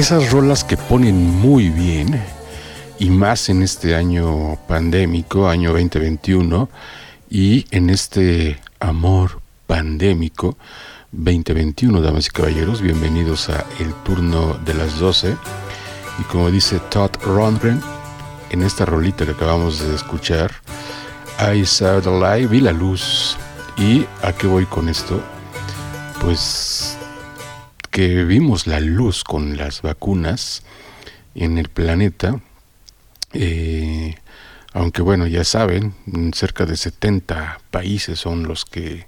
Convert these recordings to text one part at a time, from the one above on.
Esas rolas que ponen muy bien, y más en este año pandémico, año 2021, y en este amor pandémico 2021, damas y caballeros, bienvenidos a el turno de las 12. Y como dice Todd Rundgren, en esta rolita que acabamos de escuchar, I saw the light, vi la luz. ¿Y a qué voy con esto? Pues que vimos la luz con las vacunas en el planeta, eh, aunque bueno, ya saben, cerca de 70 países son los que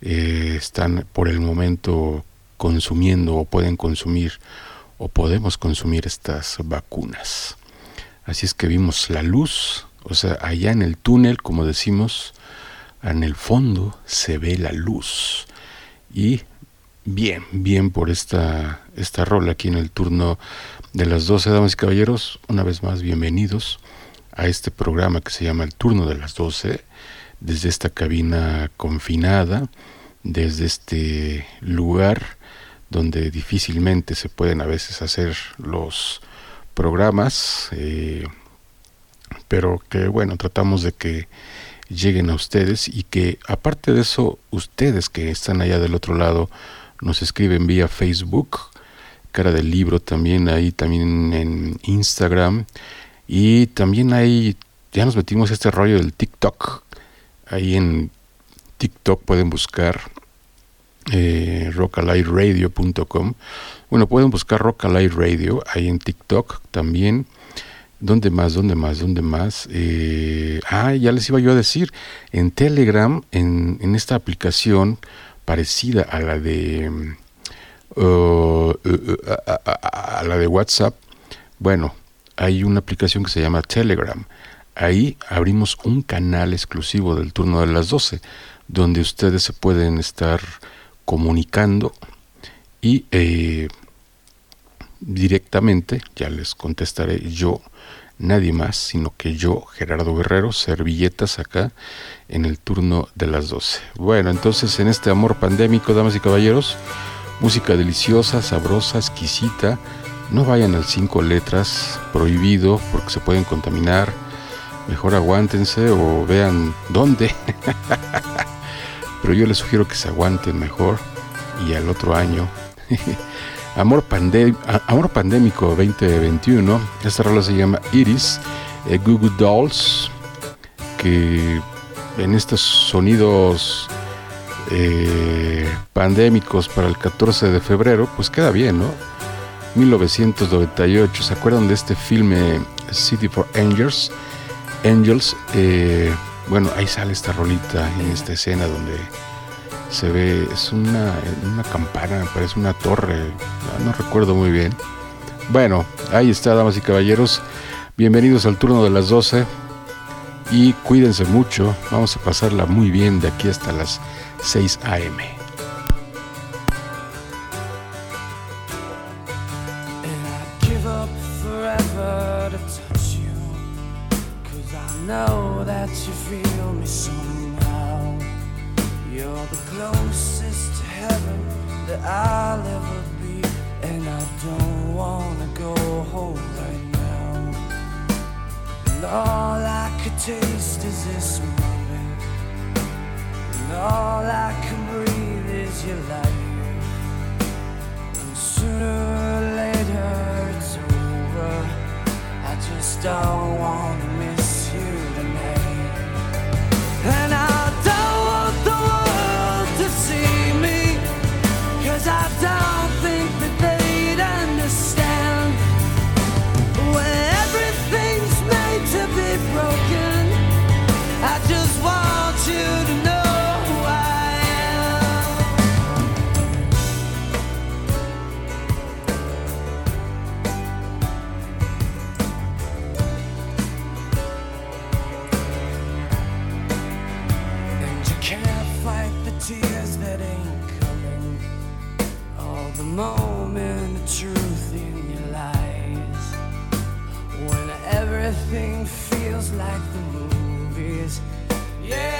eh, están por el momento consumiendo o pueden consumir o podemos consumir estas vacunas. Así es que vimos la luz, o sea, allá en el túnel, como decimos, en el fondo se ve la luz. Y Bien, bien por esta, esta rola aquí en el turno de las 12, damas y caballeros. Una vez más, bienvenidos a este programa que se llama El turno de las 12, desde esta cabina confinada, desde este lugar donde difícilmente se pueden a veces hacer los programas, eh, pero que bueno, tratamos de que lleguen a ustedes y que aparte de eso, ustedes que están allá del otro lado, nos escriben vía Facebook, cara del libro también ahí, también en Instagram y también ahí ya nos metimos este rollo del TikTok. Ahí en TikTok pueden buscar eh, rockalightradio.com. Bueno, pueden buscar Rockalight Radio ahí en TikTok también. ¿Dónde más? ¿Dónde más? ¿Dónde más? Eh, ah, ya les iba yo a decir, en Telegram, en, en esta aplicación parecida a la de a, la de WhatsApp, bueno, hay una aplicación que se llama Telegram. Ahí abrimos un canal exclusivo del turno de las 12, donde ustedes se pueden estar comunicando y eh, directamente, ya les contestaré yo, nadie más, sino que yo, Gerardo Guerrero, servilletas acá en el turno de las 12. Bueno, entonces en este amor pandémico, damas y caballeros, música deliciosa, sabrosa, exquisita, no vayan al cinco letras, prohibido, porque se pueden contaminar, mejor aguántense o vean dónde. Pero yo les sugiero que se aguanten mejor y al otro año Amor, Amor Pandémico 2021. Esta rola se llama Iris, eh, Google Dolls, que en estos sonidos eh, pandémicos para el 14 de febrero, pues queda bien, ¿no? 1998, ¿se acuerdan de este filme City for Angels? Angels, eh, bueno, ahí sale esta rolita en esta escena donde se ve, es una, una campana, parece una torre, no, recuerdo muy bien. Bueno, ahí está, damas y caballeros. Bienvenidos al turno de las 12 y cuídense mucho. Vamos a pasarla muy bien de aquí hasta las 6 a.m. I taste is this moment, and all I can breathe is your life. And sooner or later it's over. I just don't wanna miss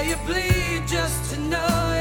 you bleed just to know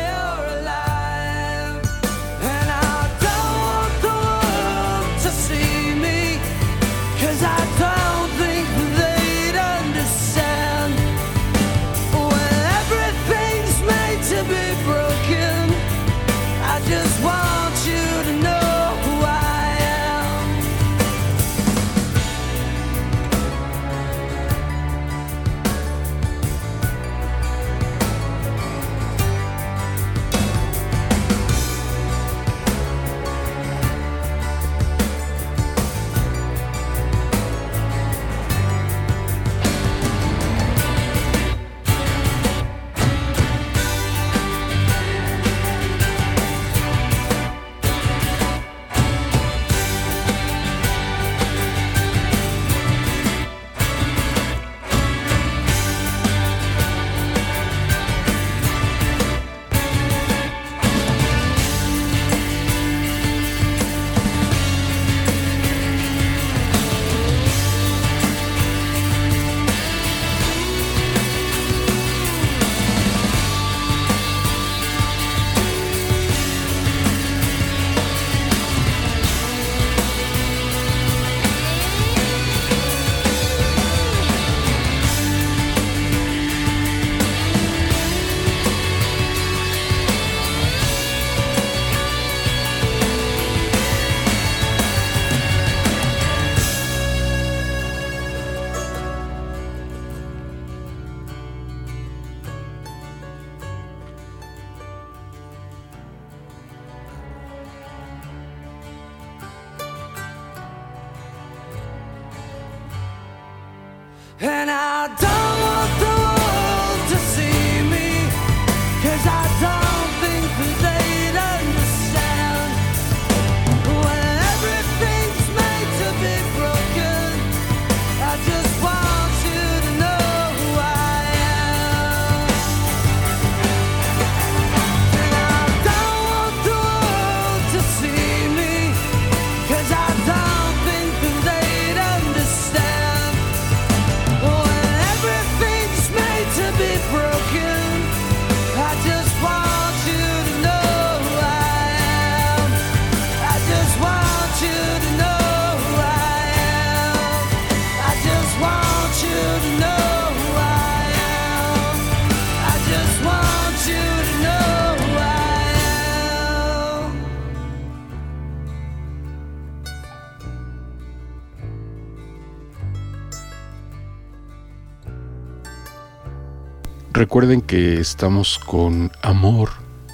Recuerden que estamos con Amor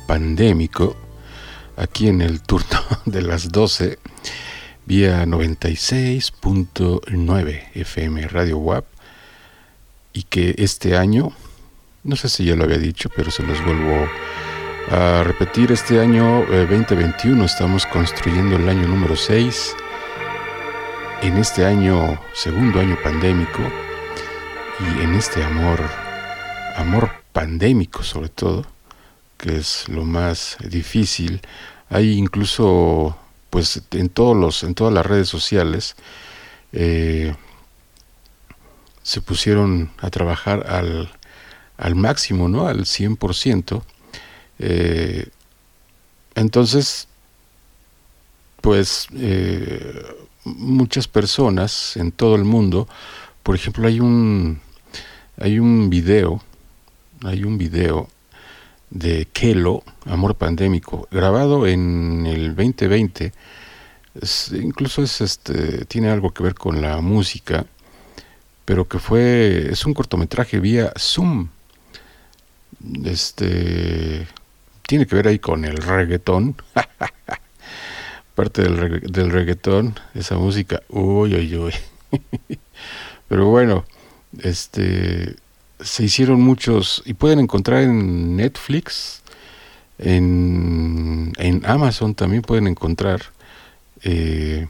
Pandémico aquí en el turno de las 12 vía 96.9 FM Radio WAP y que este año, no sé si ya lo había dicho, pero se los vuelvo a repetir, este año 2021 eh, estamos construyendo el año número 6, en este año, segundo año pandémico, y en este amor, amor pandémico sobre todo, que es lo más difícil. Hay incluso, pues, en todos los, en todas las redes sociales, eh, se pusieron a trabajar al, al máximo, ¿no? Al 100%. Eh, entonces, pues, eh, muchas personas en todo el mundo, por ejemplo, hay un, hay un video, hay un video de Kelo, Amor Pandémico, grabado en el 2020. incluso es este, tiene algo que ver con la música, pero que fue, es un cortometraje vía Zoom. Este, tiene que ver ahí con el reggaetón. Parte del, del reggaetón, esa música, uy, uy, uy. pero bueno, este se hicieron muchos y pueden encontrar en Netflix, en, en Amazon también pueden encontrar eh,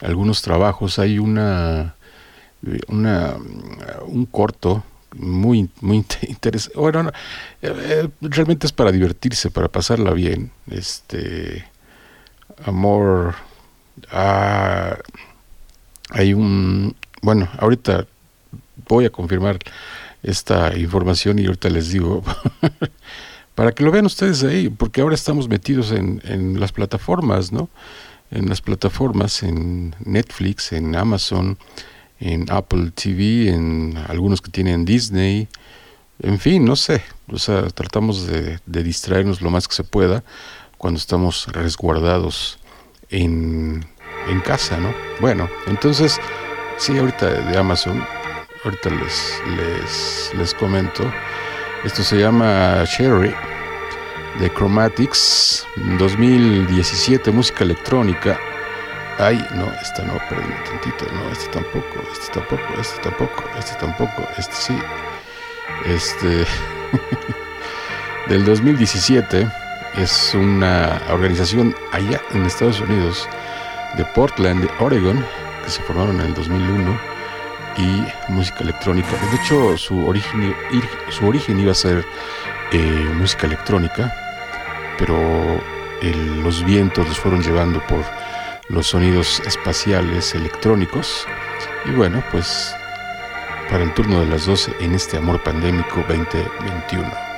algunos trabajos. Hay una, una un corto muy muy interesante. Bueno, eh, realmente es para divertirse, para pasarla bien. Este amor. Ah, hay un bueno, ahorita voy a confirmar esta información y ahorita les digo para que lo vean ustedes ahí, porque ahora estamos metidos en, en las plataformas, ¿no? En las plataformas, en Netflix, en Amazon, en Apple TV, en algunos que tienen Disney, en fin, no sé, o sea, tratamos de, de distraernos lo más que se pueda cuando estamos resguardados en, en casa, ¿no? Bueno, entonces, sí, ahorita de Amazon ahorita les, les, les comento. Esto se llama Cherry de Chromatics 2017, música electrónica. Ay, no, esta no, perdón tantito, no, este tampoco, este tampoco, este tampoco, este tampoco, este sí. Este del 2017 es una organización allá en Estados Unidos de Portland, de Oregon, que se formaron en el 2001 y música electrónica. De hecho, su origen, su origen iba a ser eh, música electrónica, pero los vientos los fueron llevando por los sonidos espaciales electrónicos. Y bueno, pues para el turno de las 12 en este amor pandémico 2021.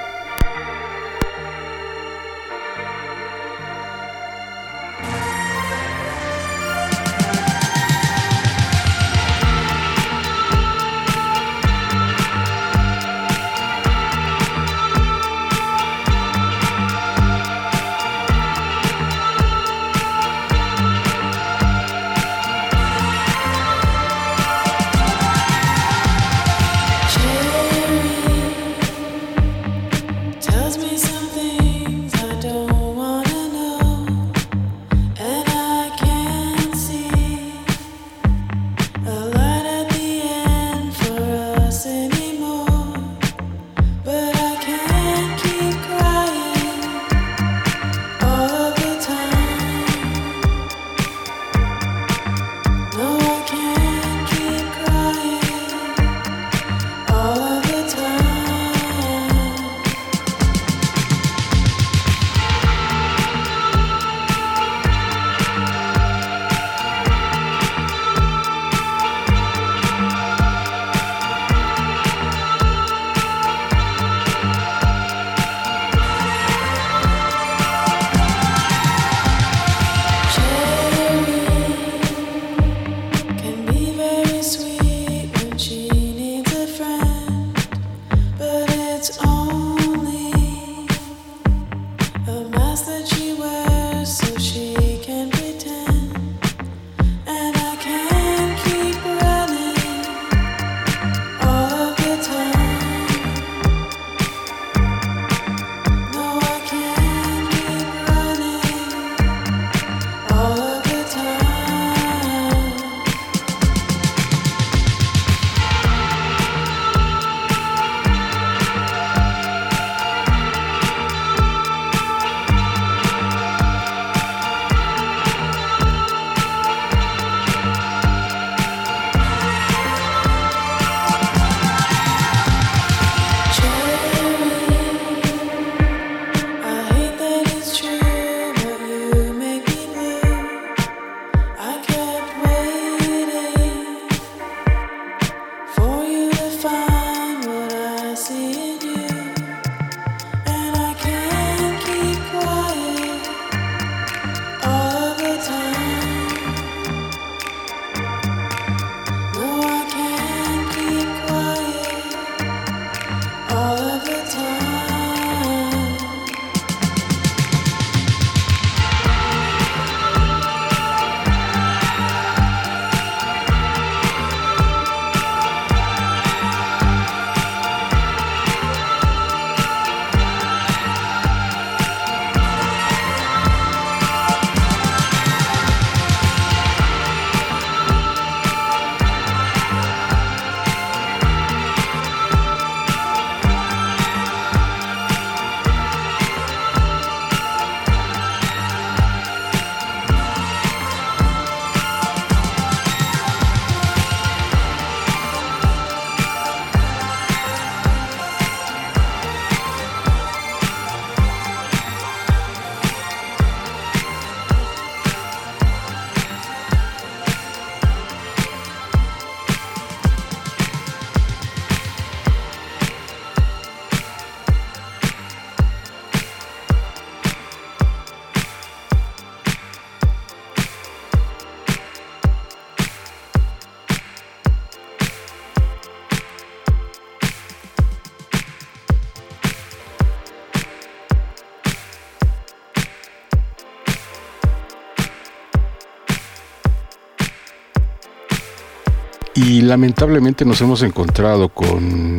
Lamentablemente nos hemos encontrado con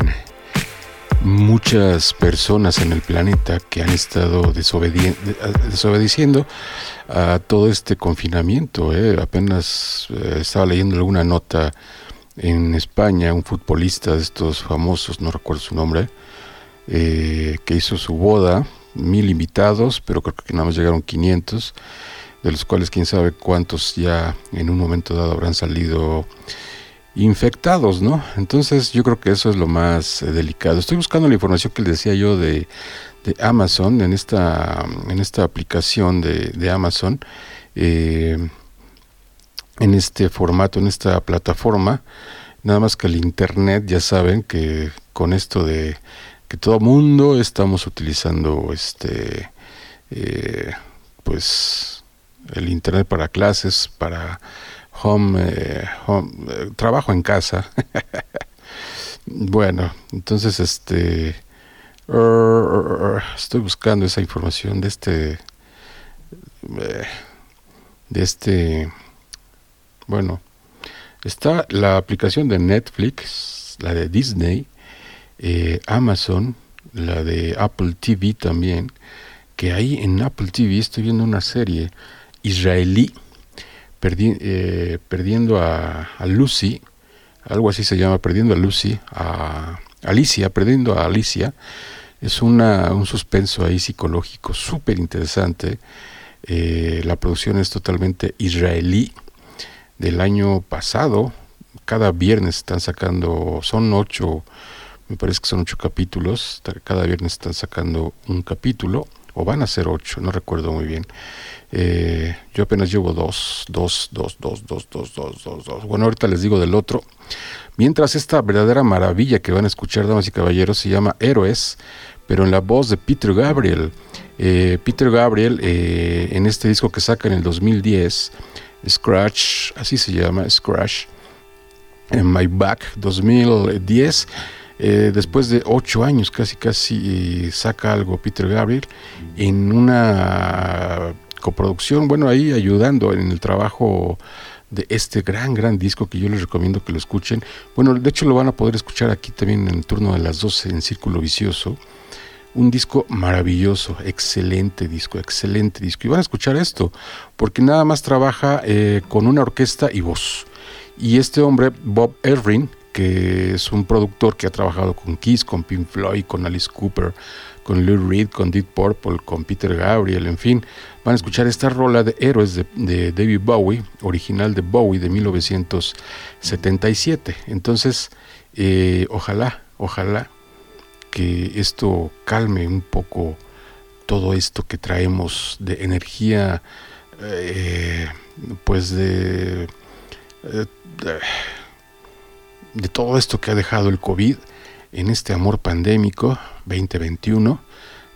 muchas personas en el planeta que han estado desobedeciendo a todo este confinamiento. ¿eh? Apenas eh, estaba leyendo alguna nota en España, un futbolista de estos famosos, no recuerdo su nombre, eh, que hizo su boda, mil invitados, pero creo que nada más llegaron 500, de los cuales quién sabe cuántos ya en un momento dado habrán salido infectados, ¿no? Entonces yo creo que eso es lo más eh, delicado. Estoy buscando la información que les decía yo de, Amazon, en esta, en esta aplicación de, Amazon, eh, en este formato, en esta plataforma. Nada más que el Internet, ya saben que con esto de que todo mundo estamos utilizando este, eh, pues, el Internet para clases, para home, eh, eh, trabajo en casa. bueno, entonces este estoy buscando esa información de este eh, de este bueno, está la aplicación de Netflix, la de Disney, Amazon, la de Apple TV también, que ahí en Apple TV estoy viendo una serie israelí eh, perdiendo a, Lucy, algo así se llama, perdiendo a Lucy, a Alicia, perdiendo a Alicia, es una, un suspenso ahí psicológico súper interesante. Eh, la producción es totalmente israelí del año pasado. Cada viernes están sacando, son ocho, me parece que son ocho capítulos. Cada viernes están sacando un capítulo, o van a ser ocho, no recuerdo muy bien. Eh, yo apenas llevo dos, dos, dos, dos, dos, dos, dos, dos, dos. Bueno, ahorita les digo del otro. Mientras esta verdadera maravilla que van a escuchar, damas y caballeros, se llama Héroes, pero en la voz de Peter Gabriel. Eh, Peter Gabriel, eh, en este disco que saca en el 2010, Scratch, así se llama, Scratch, en My Back 2010. Después de ocho años casi casi saca algo Peter Gabriel en una coproducción, bueno, ahí ayudando en el trabajo de este gran, gran disco que yo les recomiendo que lo escuchen. Bueno, de hecho lo van a poder escuchar aquí también en el turno de las 12 en Círculo Vicioso. Un disco maravilloso, excelente disco, excelente disco. Y van a escuchar esto, porque nada más trabaja eh, con una orquesta y voz. Y este hombre, Bob Erring, que es un productor que ha trabajado con Kiss, con Pink Floyd, con Alice Cooper, con Lou Reed, con Deep Purple, con Peter Gabriel, en fin, van a escuchar esta rola de Héroes de, David Bowie, original de Bowie de 1977. Entonces, eh, ojalá, ojalá que esto calme un poco todo esto que traemos de energía, eh, pues de, eh, de, de todo esto que ha dejado el COVID en este amor pandémico 2021,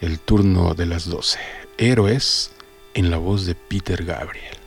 el turno de las 12. Héroes en la voz de Peter Gabriel.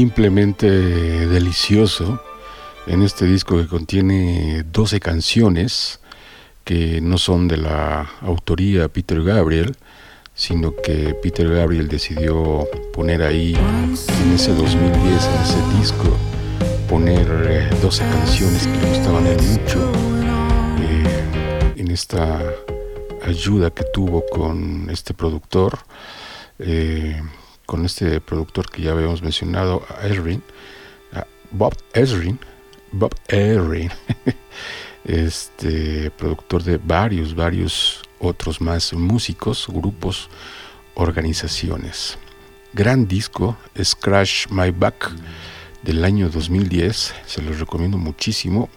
Simplemente delicioso en este disco que contiene 12 canciones que no son de la autoría Peter Gabriel, sino que Peter Gabriel decidió poner ahí en ese 2010, en ese disco, poner 12 eh, canciones que le gustaban mucho eh, en esta ayuda que tuvo con este productor. Eh, con este productor que ya habíamos mencionado, Ezrin, Bob Ezrin, Bob Ezrin, este productor de varios, varios otros más músicos, grupos, organizaciones. Gran disco, Scratch My Back, del año 2010, se los recomiendo muchísimo.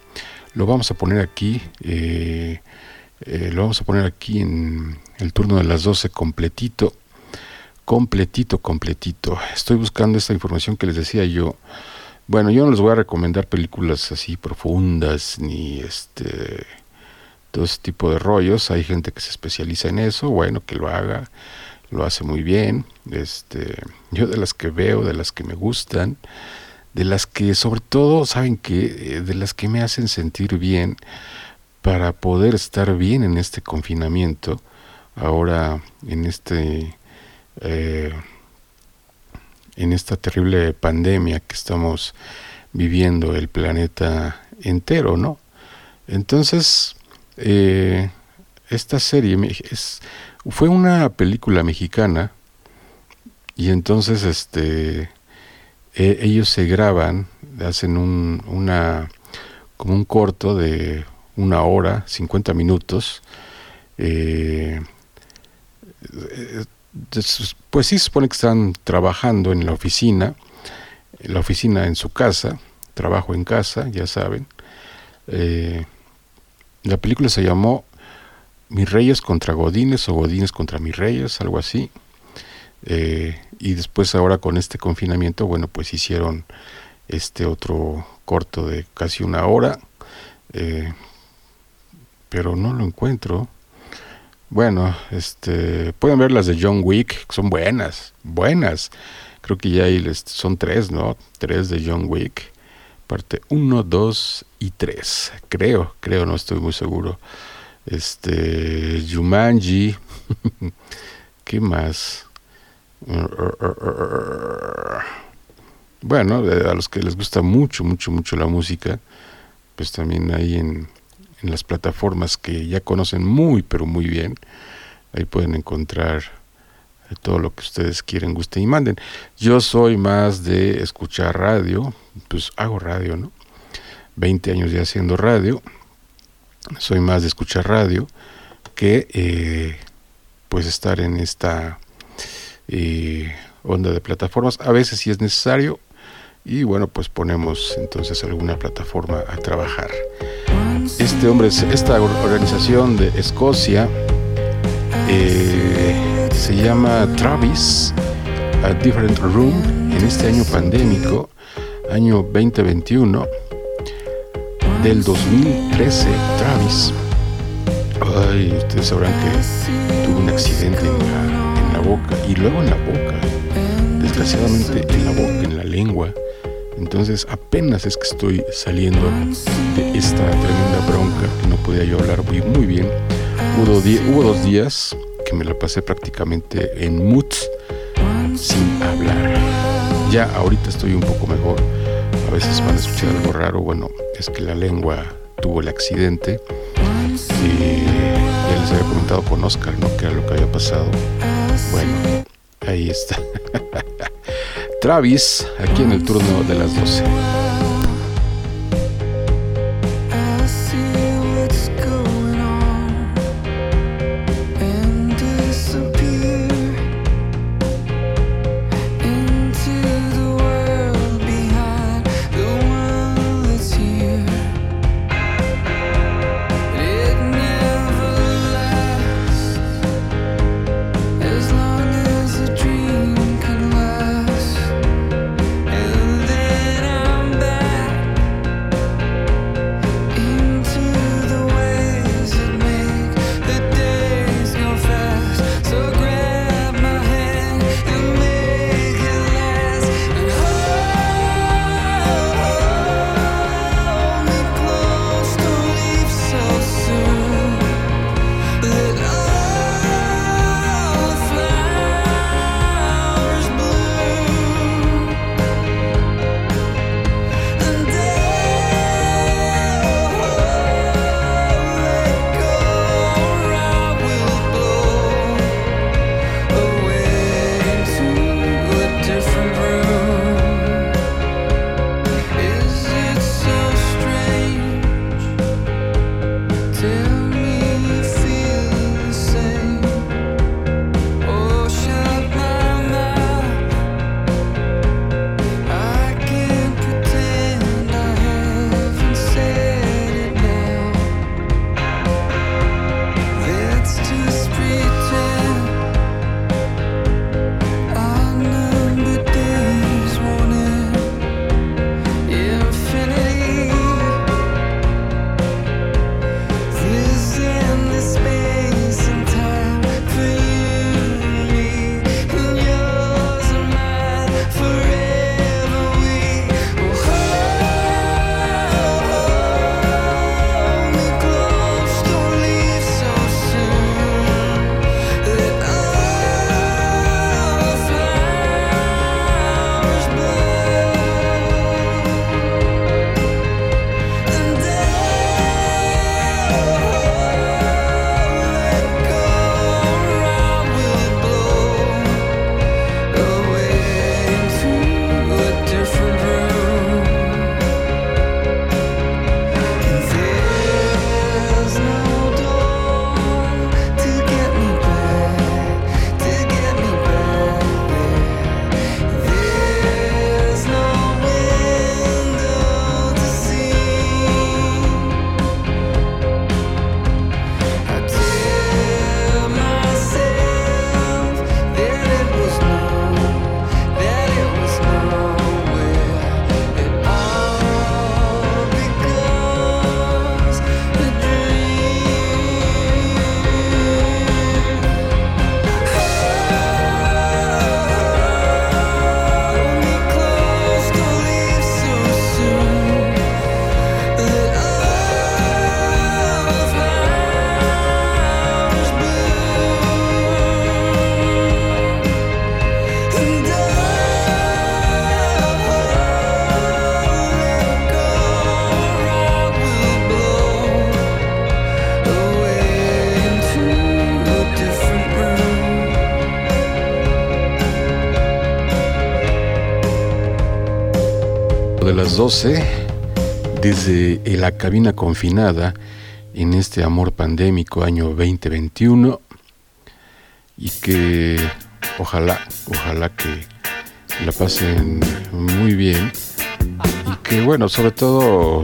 Lo vamos a poner aquí, eh, eh, lo vamos a poner aquí en el turno de las 12 completito completito, completito. Estoy buscando esta información que les decía yo. Bueno, yo no les voy a recomendar películas así profundas ni este todo ese tipo de rollos. Hay gente que se especializa en eso, bueno, que lo haga, lo hace muy bien. Este, yo de las que veo, de las que me gustan, de las que sobre todo, saben que de las que me hacen sentir bien para poder estar bien en este confinamiento, ahora en este eh, en esta terrible pandemia que estamos viviendo el planeta entero, ¿no? Entonces, eh, esta serie fue una película mexicana y entonces este e, ellos se graban, hacen un, una como un corto de una hora, 50 minutos. Eh, pues sí, supone que están trabajando en la oficina, la oficina en su casa, trabajo en casa, ya saben. Eh, la película se llamó Mis Reyes contra Godines o Godines contra Mis Reyes, algo así. Eh, y después ahora con este confinamiento, bueno, pues hicieron este otro corto de casi una hora, eh, pero no lo encuentro. Bueno, este, pueden ver las de John Wick, son buenas, buenas. Creo que ya hay, son tres, ¿no? Tres de John Wick. Parte 1, 2 y 3. Creo, creo, no estoy muy seguro. Este, Jumanji. ¿Qué más? bueno, a los que les gusta mucho, mucho, mucho la música, pues también ahí en, en las plataformas que ya conocen muy, pero muy bien, ahí pueden encontrar todo lo que ustedes quieren, gusten y manden. Yo soy más de escuchar radio, pues hago radio, ¿no? 20 años ya haciendo radio, soy más de escuchar radio que eh, pues estar en esta eh, onda de plataformas. A veces si es necesario y bueno, pues ponemos entonces alguna plataforma a trabajar. Este hombre, esta organización de Escocia, eh, se llama Travis, A Different Room, en este año pandémico, año 2021, del 2013, Travis. Ay, ustedes sabrán que tuvo un accidente en la, boca y luego en la boca, desgraciadamente en la boca, en la lengua. Entonces apenas es que estoy saliendo de esta tremenda bronca que no podía yo hablar muy, muy bien. Hubo, hubo dos días que me la pasé prácticamente en moods sin hablar. Ya ahorita estoy un poco mejor. A veces van a escuchar algo raro. Bueno, es que la lengua tuvo el accidente. Y ya les había comentado con Oscar, ¿no? Que era lo que había pasado. Bueno, ahí está. Travis, aquí en el turno de las 12. Las 12, desde la cabina confinada en este amor pandémico año 2021 y que ojalá, ojalá que la pasen muy bien y que bueno, sobre todo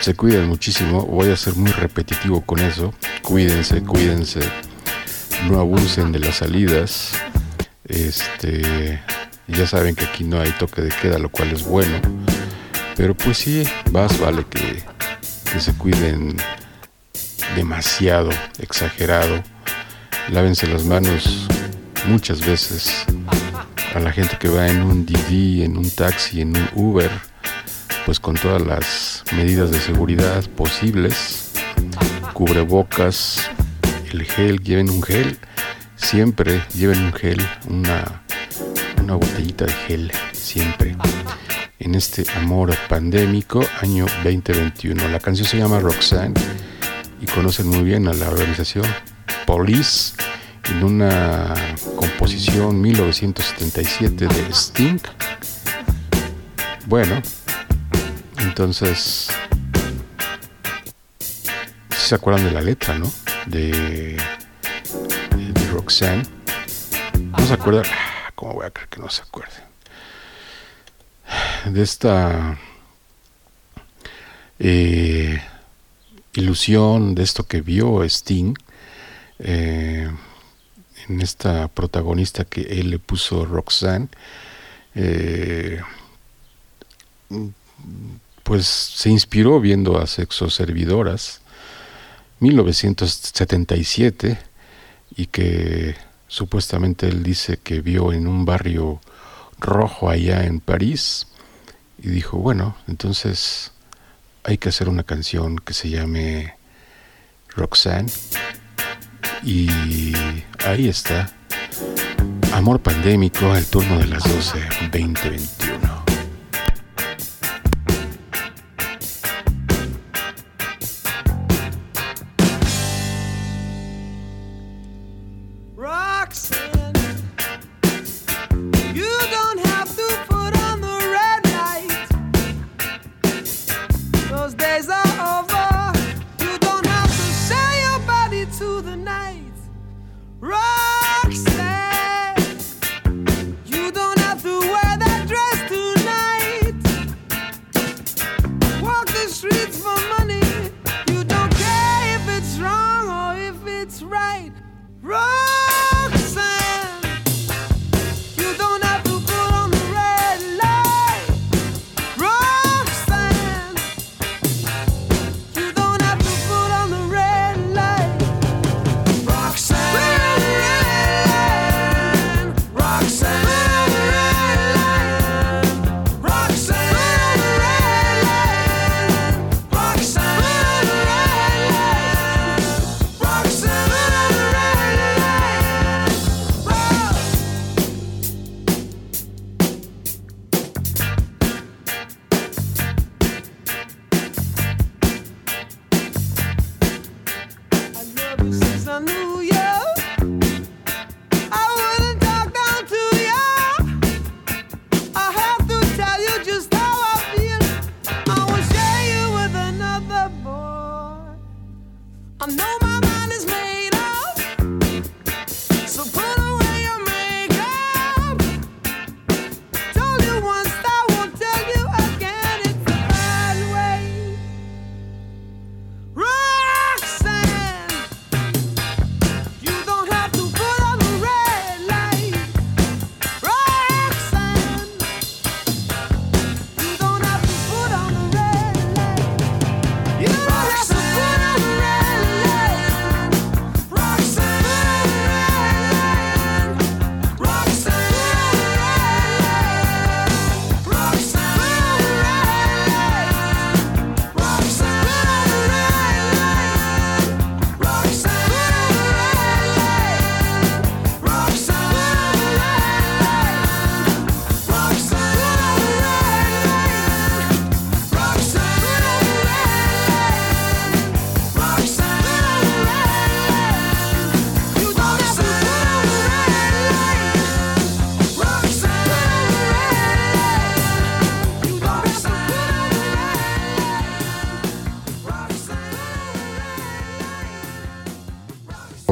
se cuiden muchísimo, voy a ser muy repetitivo con eso, cuídense, cuídense, no abusen de las salidas, este ya saben que aquí no hay toque de queda, lo cual es bueno. Pero pues sí, más vale que, se cuiden demasiado, exagerado. Lávense las manos muchas veces a la gente que va en un Didi, en un taxi, en un Uber, pues con todas las medidas de seguridad posibles, cubrebocas, el gel, lleven un gel, siempre lleven un gel, una una botellita de gel siempre en este amor pandémico año 2021. La canción se llama Roxanne y conocen muy bien a la organización Police en una composición 1977 de Sting. Bueno, entonces se acuerdan de la letra, ¿no? De, de Roxanne. No se acuerdan ¿Cómo voy a creer que no se acuerden? De esta eh, ilusión, de esto que vio Sting eh, en esta protagonista que él le puso Roxanne. Eh, pues se inspiró viendo a sexo servidoras 1977 y que Supuestamente él dice que vio en un barrio rojo allá en París y dijo, bueno, entonces hay que hacer una canción que se llame Roxanne. Y ahí está. Amor pandémico, el turno de las 12, 2021.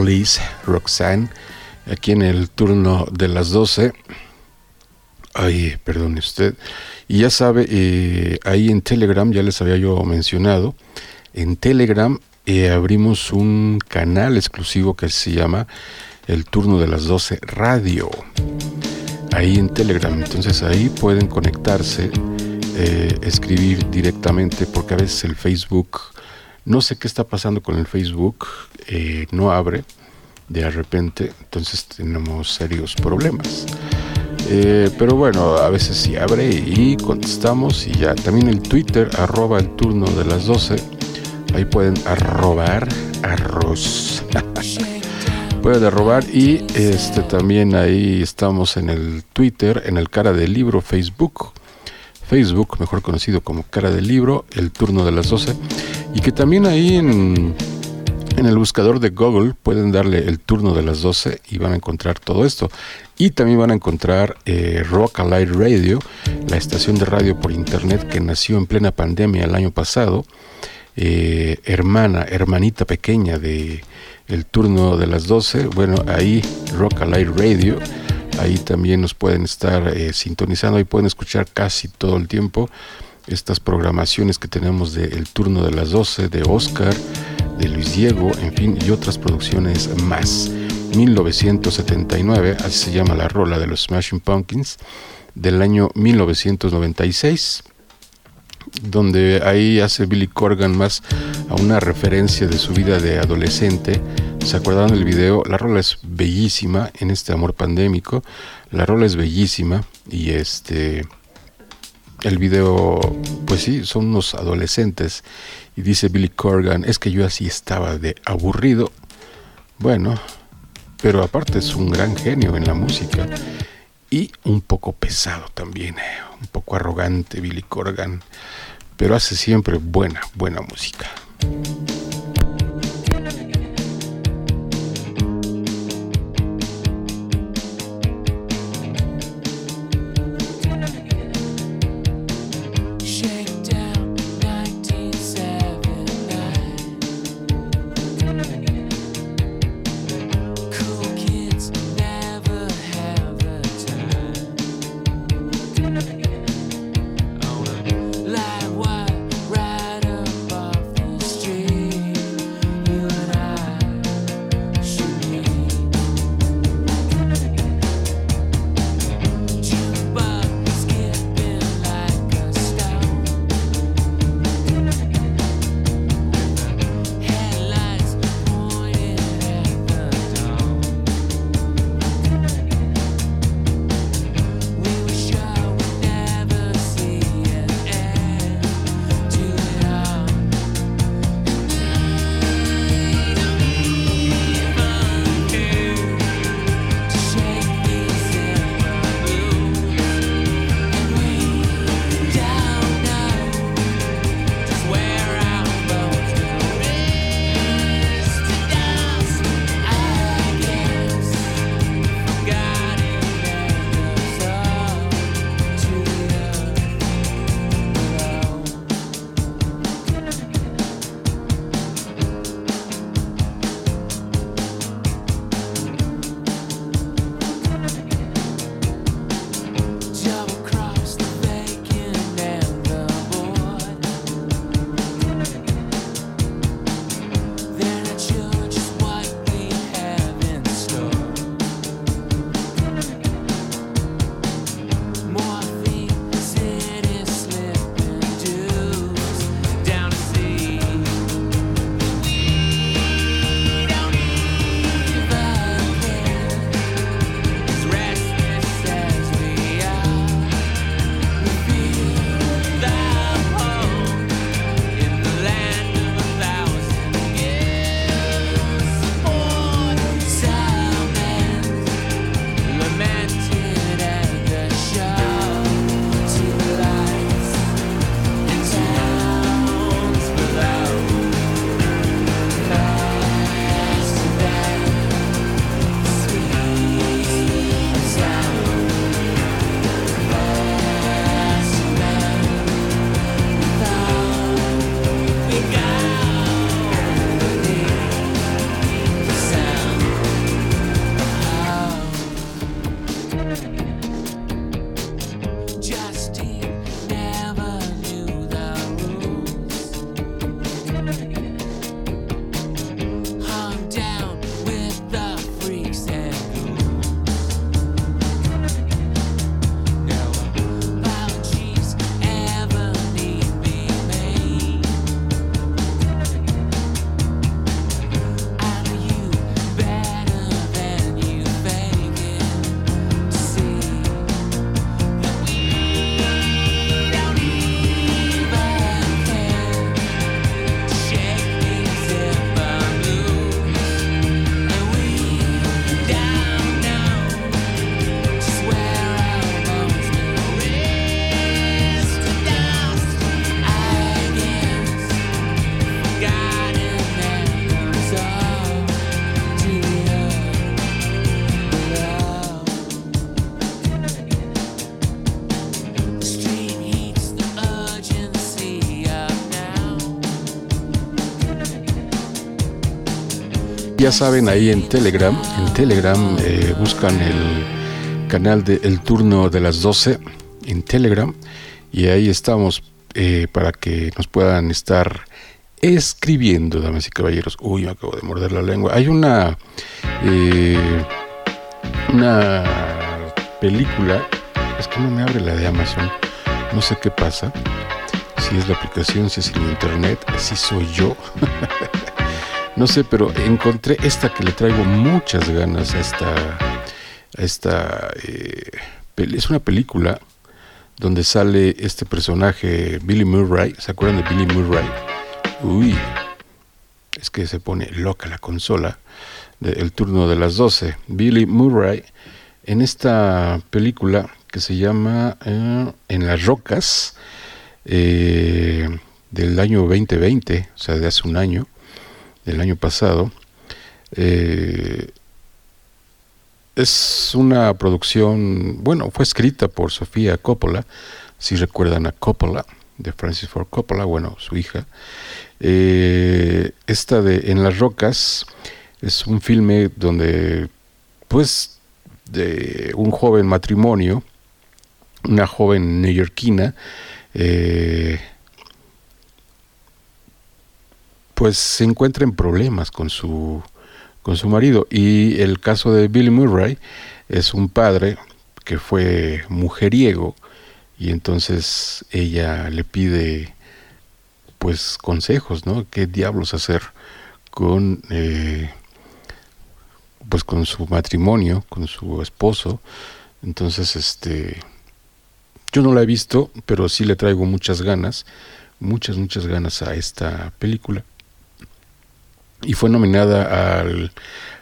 Police, Roxanne, aquí en el turno de las 12. Ay, perdone usted. Y ya sabe, eh, ahí en Telegram, ya les había yo mencionado, en Telegram eh, abrimos un canal exclusivo que se llama El Turno de las 12 Radio. Ahí en Telegram. Entonces ahí pueden conectarse, eh, escribir directamente, porque a veces el Facebook, no sé qué está pasando con el Facebook, no abre de repente, entonces tenemos serios problemas. Eh, pero bueno, a veces sí abre y contestamos y ya. También el Twitter, arroba el turno de las 12. Ahí pueden arrobar arroz. pueden arrobar y este también ahí estamos en el Twitter, en el cara del libro, Facebook. Facebook, mejor conocido como cara del libro, el turno de las 12. Y que también ahí en en el buscador de Google pueden darle el turno de las 12 y van a encontrar todo esto. Y también van a encontrar eh, Rock Alive Radio, la estación de radio por internet que nació en plena pandemia el año pasado. Eh, hermana, hermanita pequeña de el turno de las 12. Bueno, ahí Rock Alive Radio. Ahí también nos pueden estar eh, sintonizando y pueden escuchar casi todo el tiempo estas programaciones que tenemos de El turno de las 12, de Oscar, de Luis Diego, en fin, y otras producciones más. 1979, así se llama la rola de los Smashing Pumpkins, del año 1996, donde ahí hace Billy Corgan más a una referencia de su vida de adolescente. ¿Se acuerdan del video? La rola es bellísima en este amor pandémico. La rola es bellísima y este el video, pues sí, son unos adolescentes y dice Billy Corgan, es que yo así estaba de aburrido. Bueno, pero aparte es un gran genio en la música y un poco pesado también, eh, un poco arrogante Billy Corgan, pero hace siempre buena, buena música. Ya saben, ahí en Telegram, en Telegram eh, buscan el canal de El Turno de las 12 en Telegram y ahí estamos eh, para que nos puedan estar escribiendo, damas y caballeros. Uy, me acabo de morder la lengua. Hay una eh, una película, es que no me abre la de Amazon, no sé qué pasa. Si es la aplicación, si es el internet, si soy yo. no sé, pero encontré esta que le traigo muchas ganas a esta. A esta eh, es una película donde sale este personaje Billy Murray. ¿Se acuerdan de Billy Murray? Uy, es que se pone loca la consola. del turno de las 12. Billy Murray en esta película que se llama eh, En las rocas eh, del año 2020, o sea, de hace un año, del año pasado. Eh, es una producción, bueno, fue escrita por Sofía Coppola, si recuerdan a Coppola, de Francis Ford Coppola, bueno, su hija. Eh, esta de En las Rocas es un filme donde, pues, de un joven matrimonio, una joven neoyorquina, eh, pues se encuentra en problemas con su, con su marido. Y el caso de Billy Murray es un padre que fue mujeriego y entonces ella le pide pues consejos, ¿no? ¿Qué diablos hacer con eh, pues con su matrimonio, con su esposo? Entonces, este yo no la he visto, pero sí le traigo muchas ganas, muchas, muchas ganas a esta película. Y fue nominada al,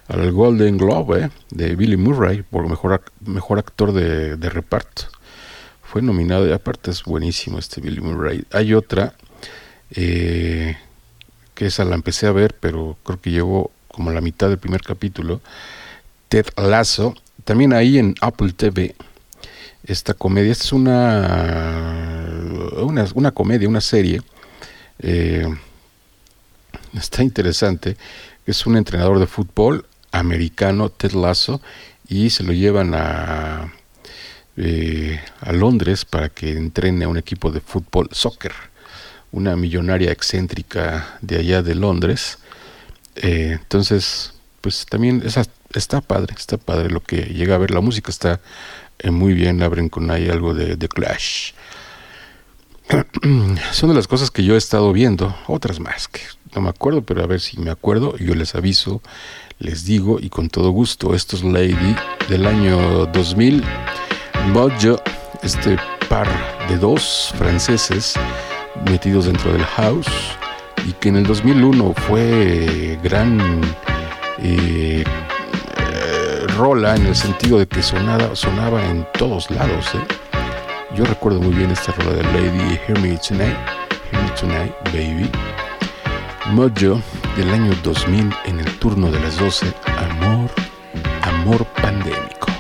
al Golden Globe ¿eh? de Billy Murray por mejor, mejor actor de, de reparto. Fue nominado y aparte es buenísimo este Billy Murray. Hay otra eh, que esa la empecé a ver, pero creo que llegó como la mitad del primer capítulo. Ted Lasso, también ahí en Apple TV esta comedia. es una, una, una, comedia, una serie. Eh, está interesante. Es un entrenador de fútbol americano, Ted Lasso, y se lo llevan a, eh, a Londres para que entrene a un equipo de fútbol, soccer. Una millonaria excéntrica de allá de Londres. Eh, entonces, pues también esa, está padre, está padre lo que llega a ver. La música está eh, muy bien, abren con ahí algo de The Clash. Son de las cosas que yo he estado viendo, otras más que no me acuerdo, pero a ver si me acuerdo, yo les aviso, les digo y con todo gusto. Esto es Lady del año 2000. Mojo, este par de dos franceses metidos dentro del house y que en el 2001 fue gran eh, rola en el sentido de que sonaba, sonaba en todos lados. ¿eh? Yo recuerdo muy bien esta rola de Lady Hear Me Tonight, Hear Me Tonight, Baby. Mojo del año 2000 en el turno de las 12, Amor, Amor Pandemia.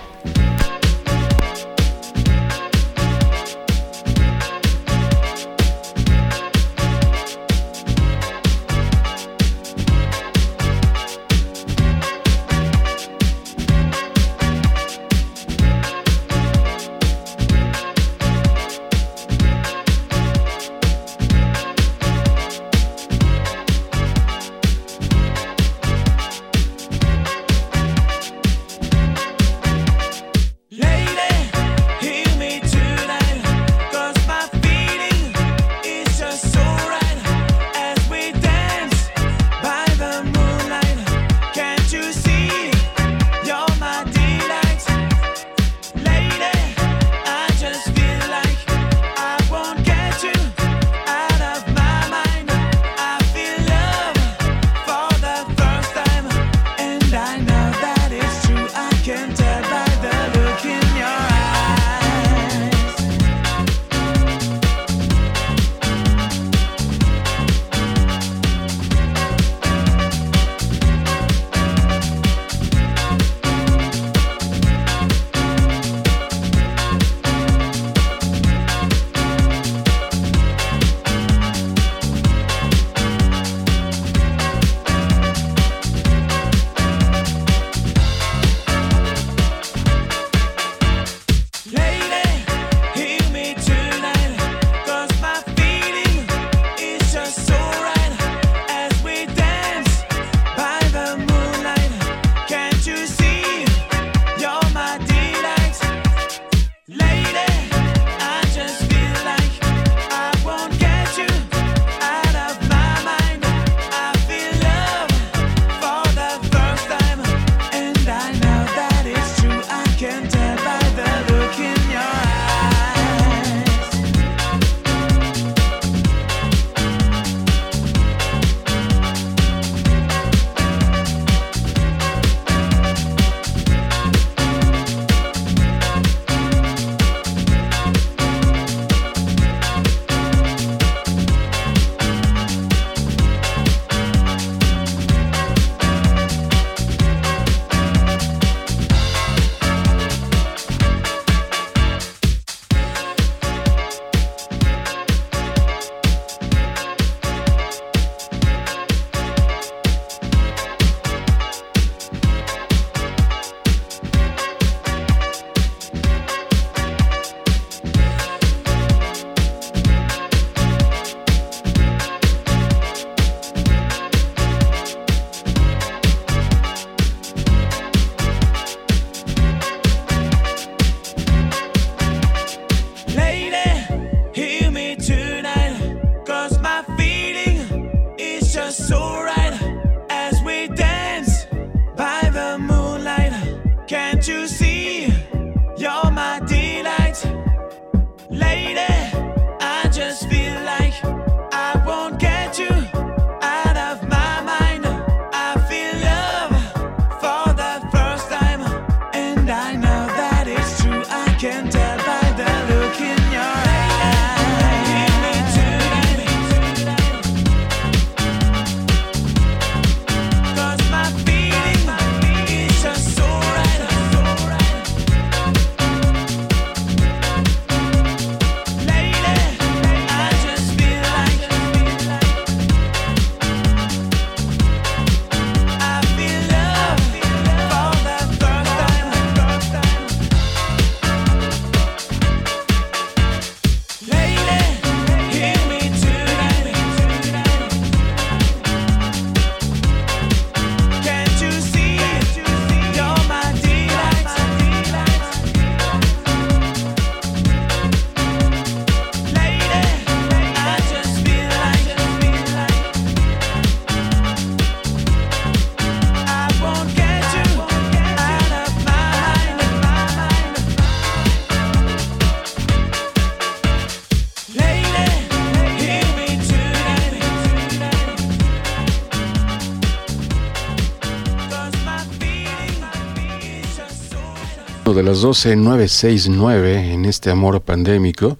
De las 12.969 en este amor pandémico.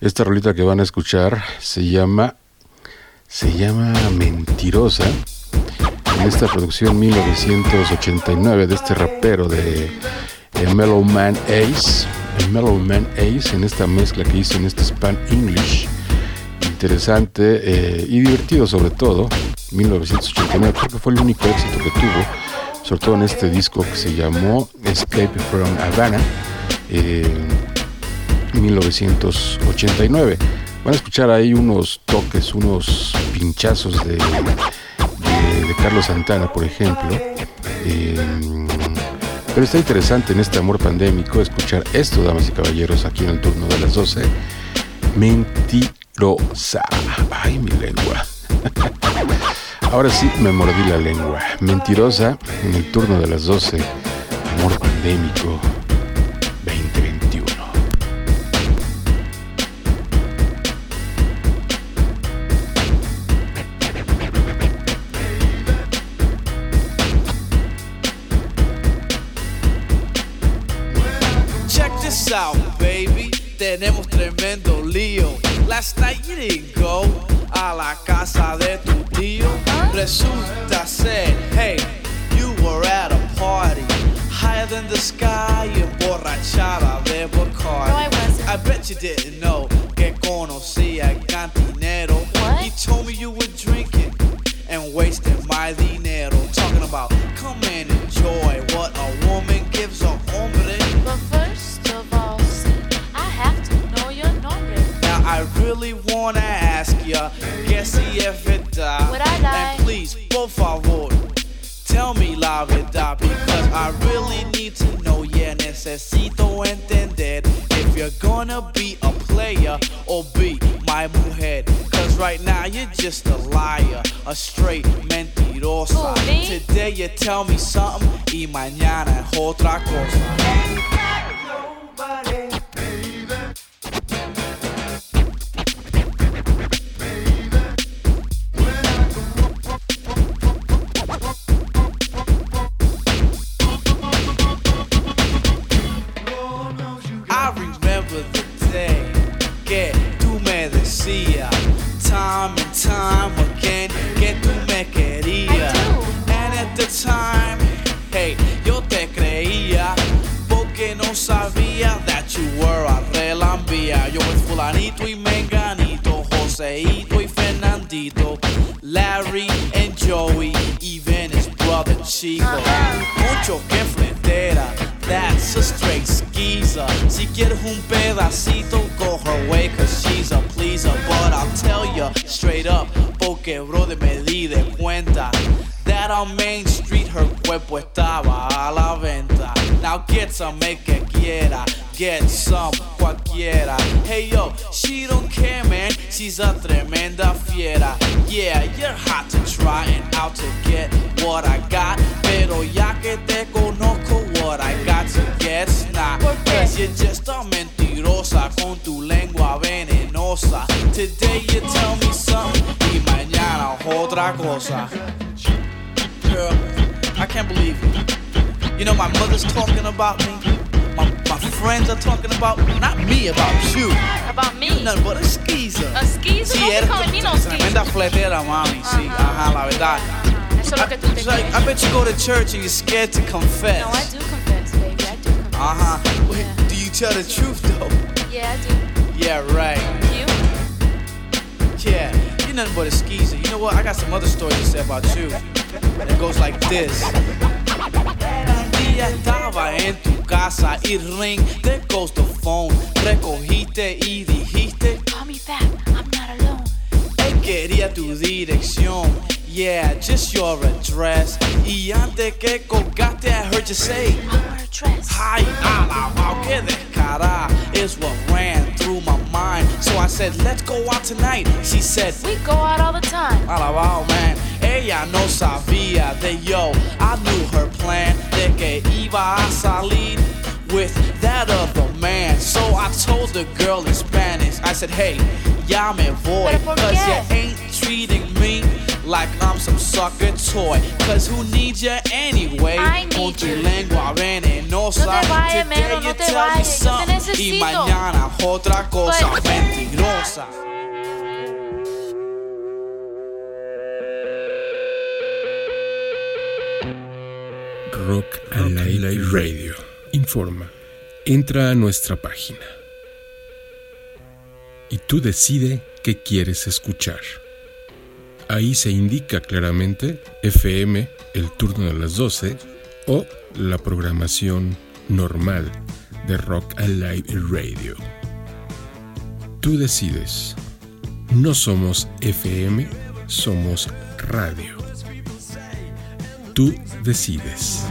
Esta rolita que van a escuchar se llama se llama Mentirosa. En esta producción 1989 de este rapero de Mellow Man Ace, el Mellow Man Ace en esta mezcla que hizo en este Span English. Interesante eh, y divertido sobre todo. 1989 creo que fue el único éxito que tuvo sobre todo en este disco que se llamó Escape from Havana, en 1989. Van a escuchar ahí unos toques, unos pinchazos de, Carlos Santana, por ejemplo. pero está interesante en este amor pandémico escuchar esto, damas y caballeros, aquí en el turno de las 12. Mentirosa. Ay, mi lengua. Ahora sí me mordí la lengua. Mentirosa en el turno de las 12. Amor pandémico Today you tell me something y mañana es otra cosa. I quieres un pedacito, go her way, cause she's a pleaser. But I'll tell ya straight up, porque brother me di de cuenta. That on Main Street her cuerpo estaba a la venta. Now get some, make que quiera. Get some, cualquiera. Hey yo, she don't care, man. She's a tremenda fiera. Yeah, you're hot to try and out to get what I got. Pero ya que te conozco, what I got to. ¿Por qué? Cause you're just a mentirosa con tu lengua venenosa. Today you tell me something y mañana otra cosa. Girl, I can't believe it. You know, my mother's talking about me. My, my friends are talking about not me, about you. About me. Nothing but a skeezer. A skeezer? Sí, be eres calling me no tremenda skeezer. fletera, mami. Sí, ajá, la verdad. Ajá, Eso que tú te I, like, I bet you go to church and you're scared to confess. No, I do confess, baby. I do confess. Uh huh. Wait, Yeah. do you tell the truth though? Yeah, I do. Yeah, right. You? Yeah, you're nothing but a skeezer. You know what? I got some other stories to say about you. And it goes like this. Estaba en tu casa y ring, there goes the phone. Recogiste y dijiste, Call me back. I'm not alone. él quería tu dirección. Yeah, just your address. Y antes que colgaste, I heard you say, I wear a. Ay, alabao, que descarada is what ran through my mind. So I said, let's go out tonight. She said, We go out all the time. alabao, man. Ella no sabía de yo. I knew her plan de que iba a salir with that other man. So I told the girl in Spanish, I said, hey, ya me voy. Cause you ain't treating me like I'm some sucker toy. Cause who needs you anyway? I need you. lengua venenosa. No te vayas Oye, Mero, no te vayas, yo te Y necesito. mañana otra cosa Pues- mentirosa. Rock Alive Radio. Informa. Entra a nuestra página. Y tú decide qué quieres escuchar. Ahí se indica claramente FM, el turno de las 12, o la programación normal de Rock Alive Radio. Tú decides. No somos FM, somos radio. Tú decides.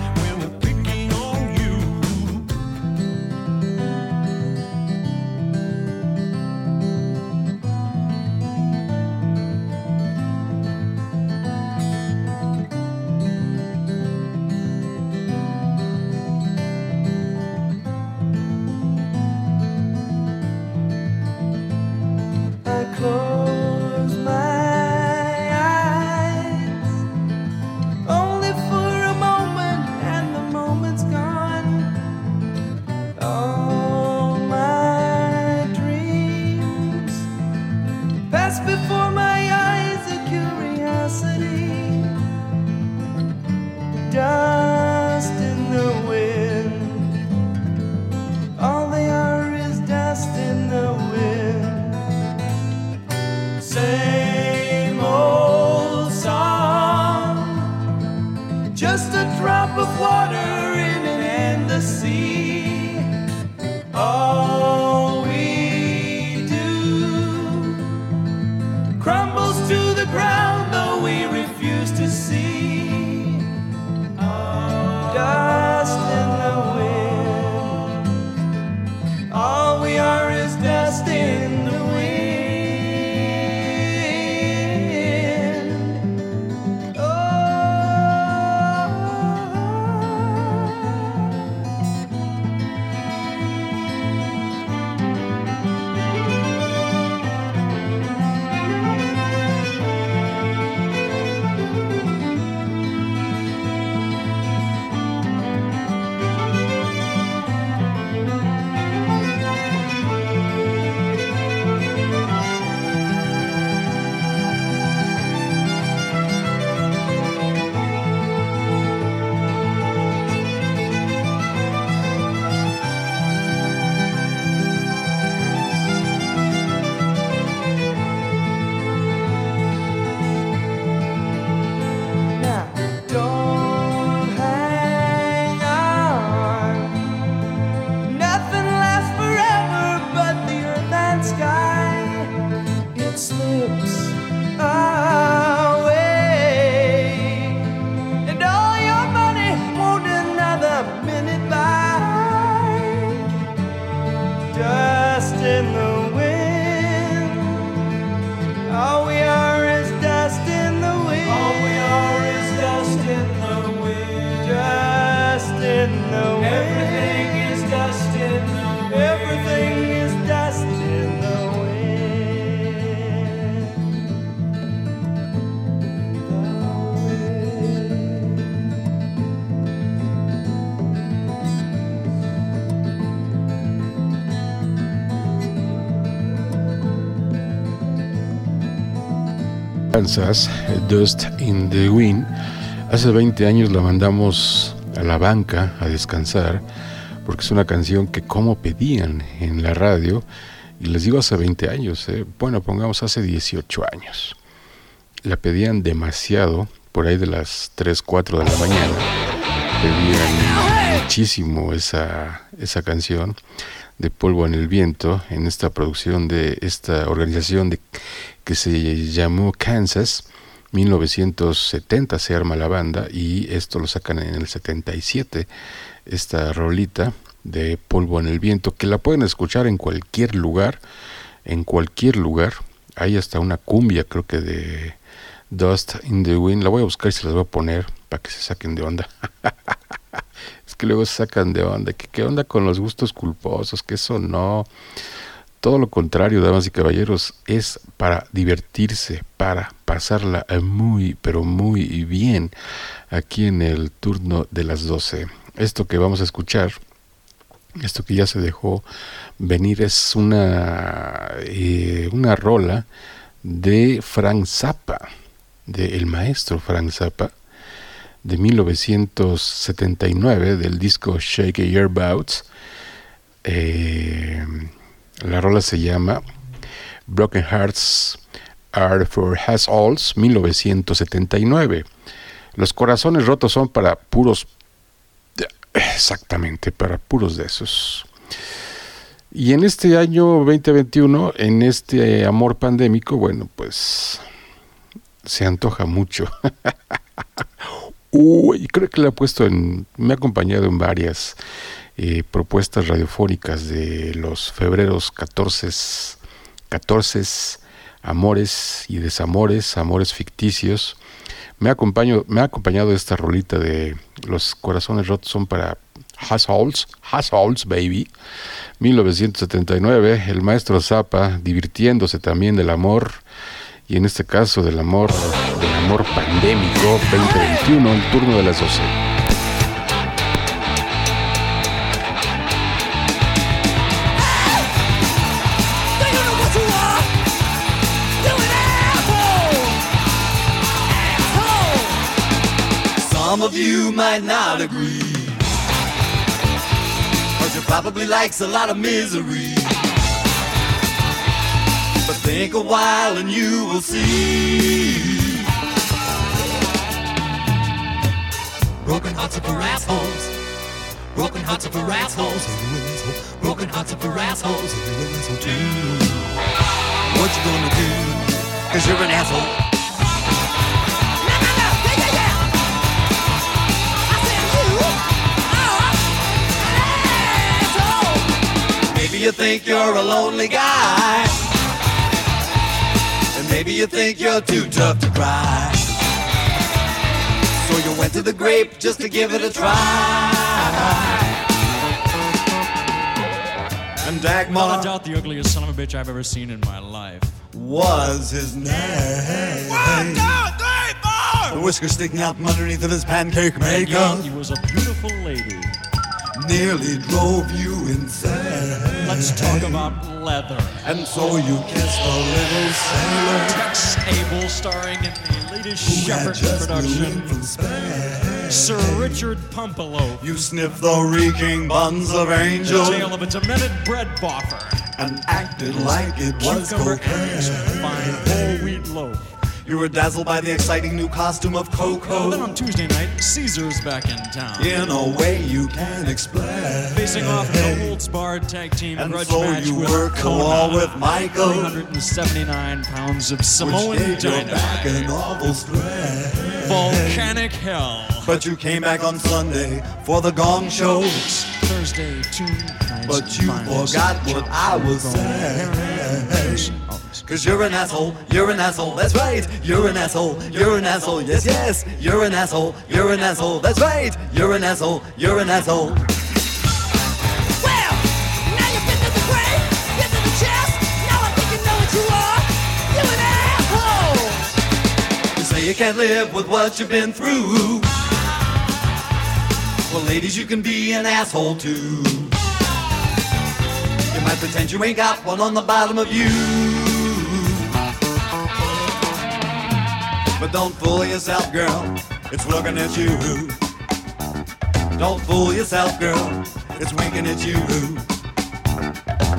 Kansas, Dust in the Wind. Hace 20 años la mandamos a la banca a descansar porque es una canción que como pedían en la radio y les digo hace 20 años, eh, bueno, pongamos hace 18 años. La pedían demasiado, por ahí de las 3, 4 de la mañana. Pedían muchísimo esa, esa canción de Polvo en el Viento en esta producción de esta organización de, que se llamó Kansas. 1970 se arma la banda y esto lo sacan en el 77, esta rolita de Polvo en el Viento, que la pueden escuchar en cualquier lugar, en cualquier lugar. Hay hasta una cumbia, creo que de Dust in the Wind. La voy a buscar y se las voy a poner para que se saquen de onda. es que luego se sacan de onda. ¿Qué, ¿Qué onda con los gustos culposos? Que eso no. Todo lo contrario, damas y caballeros, es para divertirse, para pasarla muy, pero muy bien aquí en el turno de las 12. Esto que vamos a escuchar Esto que ya se dejó venir es una, eh, una rola de Frank Zappa, del maestro Frank Zappa, de 1979, del disco Shake Your Bouts. Eh, la rola se llama Broken Hearts Are for Alls 1979. Los corazones rotos son para puros, exactamente, para puros de esos. Y en este año 2021, en este amor pandémico, bueno, pues se antoja mucho. Uy, creo que le ha puesto en, me ha acompañado en varias eh, propuestas radiofónicas de los febreros 14, 14 amores y desamores, amores ficticios. Me, acompaño, me ha acompañado esta rolita de Los corazones rotos son para Households, Households Baby, 1979, el maestro Zappa divirtiéndose también del amor y en este caso del amor, del amor pandémico 2021, el turno de las 12. Some of you might not agree. Cause you probably likes a lot of misery. But think a while and you will see. Broken hearts are for assholes. Broken hearts are for assholes. Broken hearts are for assholes. What you gonna do? Cause you're an asshole. Maybe you think you're a lonely guy. And maybe you think you're too tough to cry. So you went to the grape just to give it a try. And Without Dagmar doubt, the ugliest son of a bitch I've ever seen in my life. was his name. One, two, three, four! The whiskers sticking out from underneath of his pancake And maker yet he was a beautiful lady. nearly drove you insane. Let's talk about leather. And so you kissed the little sailor Tex Abel starring in the latest Shepherd production. from Spain. Sir Richard Pumpelo. You sniffed the reeking buns of The angel tale of a demented bread boffer. and acted like it was Cucumber cocaine. fine whole wheat loaf. You were dazzled by the exciting new costume of Coco. Then on Tuesday night, Caesar's back in town. In a way you can't explain. Facing off no holds barred tag team And grudge so match you the wall with Michael, 379 pounds of which Samoan gave your back dynamite. an awful. Volcanic hell. But you came back on Sunday for the gong show. Thursday, two nights. But you forgot what I was saying. Cause you're an asshole, you're an asshole, that's right. You're an asshole, you're an asshole, yes, yes. You're an asshole, you're an asshole, that's right. You're an asshole, you're an asshole. Well, now you've been to the brain, been to the chest. Now I think you know what you are. You an asshole. You say you can't live with what you've been through. Well, ladies, you can be an asshole too. You might pretend you ain't got one on the bottom of you. But don't fool yourself, girl. It's looking at you. Don't fool yourself, girl. It's winking at you.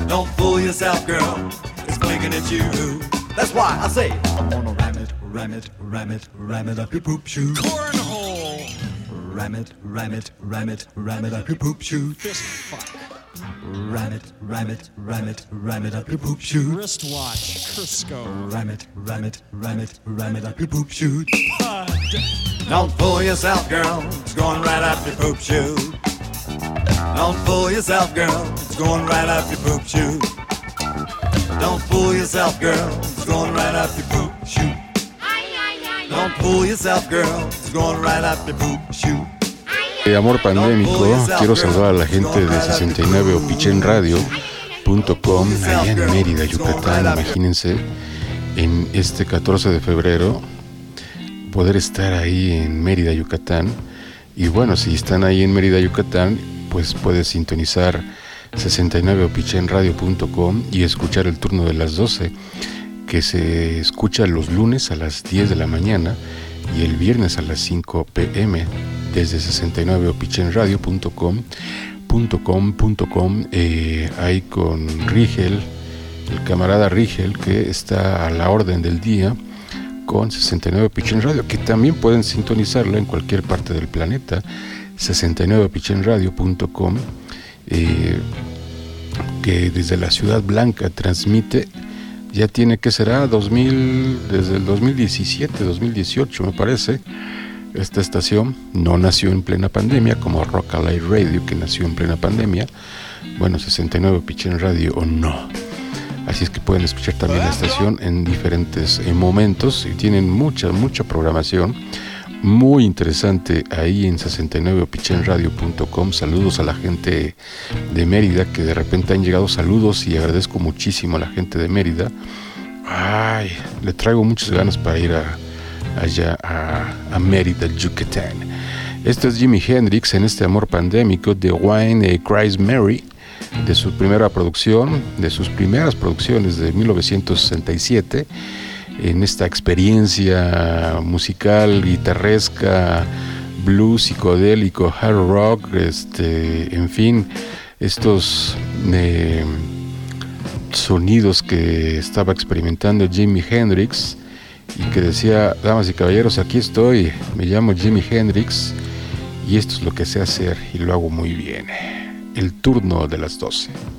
Don't fool yourself, girl. It's blinking at you. That's why I say I'm gonna ram it, ram it, ram it, ram it up your poop shoe. Cornhole. Ram it, ram it, ram it, ram it up your poop shoe. Fist fuck. Ram it, ram it, ram it, ram it up your poop shoe. Wristwatch. Crisco. Ram it, ram it, ram it, ram it up your poop shoe. Pud. Don't fool yourself, girl. It's going right up your poop shoe. Don't fool yourself, girl. It's going right up your poop shoe. Don't fool yourself, girl. It's going right up your poop shoe. Don't fool yourself, girl. It's going right up your poop shoe. De Amor Pandémico, quiero saludar a la gente de 69opichenradio.com allá en Mérida, Yucatán. Imagínense, en este 14 de febrero, poder estar ahí en Mérida, Yucatán. Y bueno, si están ahí en Mérida, Yucatán, pues puedes sintonizar 69opichenradio.com y escuchar el turno de las 12 que se escucha los lunes a las 10 de la mañana y el viernes a las 5 pm desde 69opichenradio.com.com.com eh, ahí con Rigel, el camarada Rigel que está a la orden del día con 69 Pichen Radio, que también pueden sintonizarla en cualquier parte del planeta, 69pichenradio.com, eh, que desde la Ciudad Blanca transmite, ya tiene que será 2000, desde el 2017, 2018 me parece, esta estación no nació en plena pandemia como Rock Alive Radio, que nació en plena pandemia, bueno, 69 Pichen Radio o no. Así es que pueden escuchar también la estación en diferentes eh, momentos y tienen mucha, mucha programación muy interesante ahí en 69opichenradio.com. Saludos a la gente de Mérida que de repente han llegado saludos y agradezco muchísimo a la gente de Mérida. Ay, le traigo muchas ganas para ir a, allá a, a Mérida, Yucatán. Este es Jimi Hendrix en este amor pandémico de Wine Cries Mary de su primera producción, de sus primeras producciones de 1967, en esta experiencia musical, guitarresca, blues psicodélico, hard rock, este, en fin, estos eh, sonidos que estaba experimentando Jimi Hendrix y que decía, damas y caballeros, aquí estoy, me llamo Jimi Hendrix y esto es lo que sé hacer y lo hago muy bien el turno de las 12.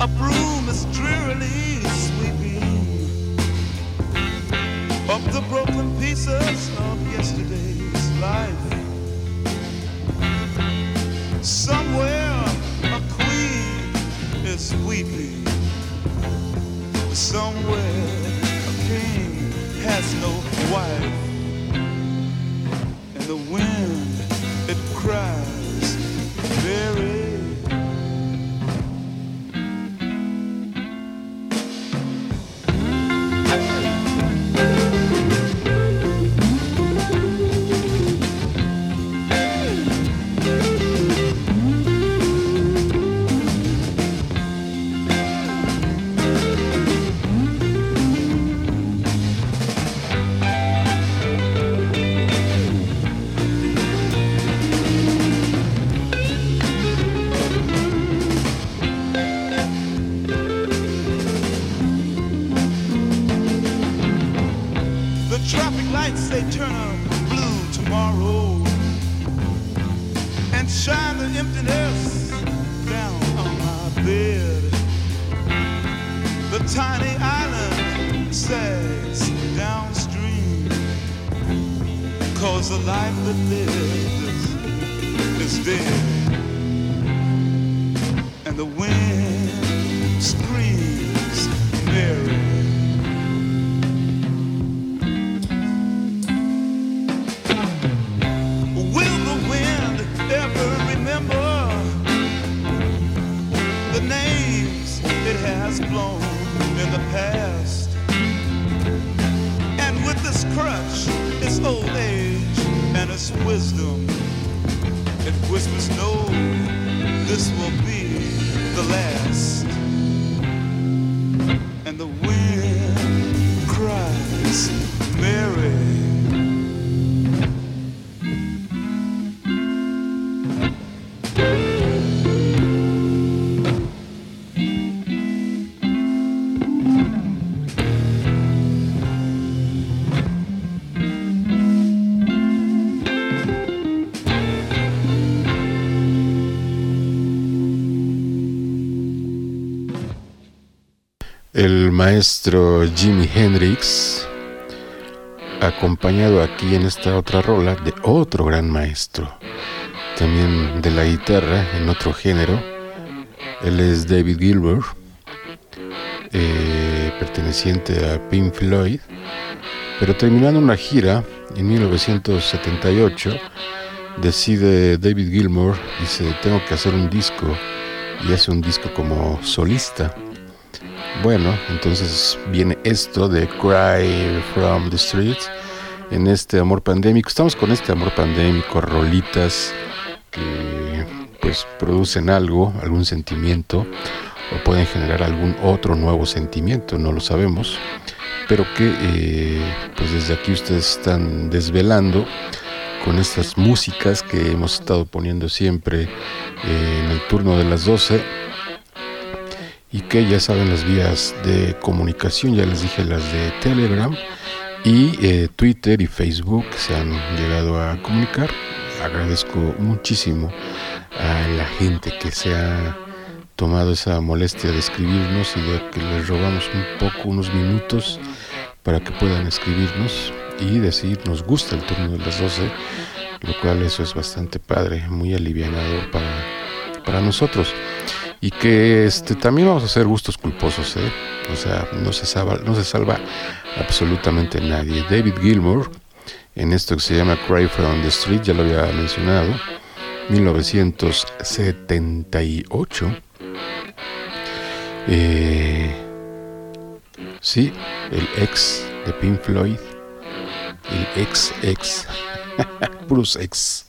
A broom is drearily sweeping up the broken pieces of yesterday's life. Somewhere a queen is weeping. Somewhere a king has no wife. And the wind, it cries very wisdom, it whispers, No, this will be el maestro Jimi Hendrix, acompañado aquí en esta otra rola de otro gran maestro, también de la guitarra en otro género. Él es David Gilmour, eh, perteneciente a Pink Floyd, pero terminando una gira en 1978, decide David Gilmour, dice, tengo que hacer un disco, y hace un disco como solista. Bueno, entonces viene esto de Cry from the Streets en este amor pandémico. Estamos con este amor pandémico, rolitas que pues producen algo, algún sentimiento o pueden generar algún otro nuevo sentimiento, no lo sabemos, pero que eh, pues desde aquí ustedes están desvelando con estas músicas que hemos estado poniendo siempre eh, en el turno de las 12 y que ya saben las vías de comunicación, ya les dije las de Telegram y eh, Twitter y Facebook se han llegado a comunicar. Agradezco muchísimo a la gente que se ha tomado esa molestia de escribirnos y de que les robamos un poco, unos minutos para que puedan escribirnos y decir nos gusta el turno de las 12, lo cual eso es bastante padre, muy alivianador para, para nosotros y que este también vamos a hacer gustos culposos, ¿eh? o sea, no se salva, no se salva absolutamente nadie. David Gilmour, en esto que se llama Cry from the Street, ya lo había mencionado, 1978. Eh, sí, el ex de Pink Floyd, el ex ex, Bruce ex.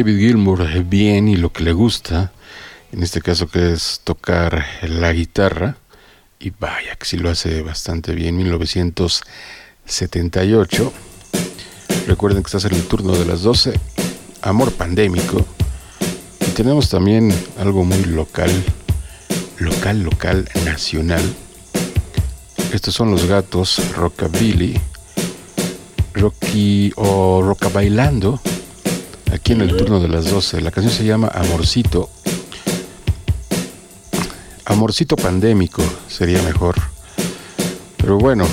David Gilmour eh, bien y lo que le gusta, en este caso que es tocar la guitarra, y vaya que sí lo hace bastante bien, 1978. Recuerden que estás en el turno de las 12, Amor Pandémico. Y tenemos también algo muy local, local, local, nacional. Estos son los gatos Rockabilly, Rocky o Roca Bailando, en el turno de las 12. La canción se llama Amorcito. Amorcito pandémico sería mejor. Pero bueno,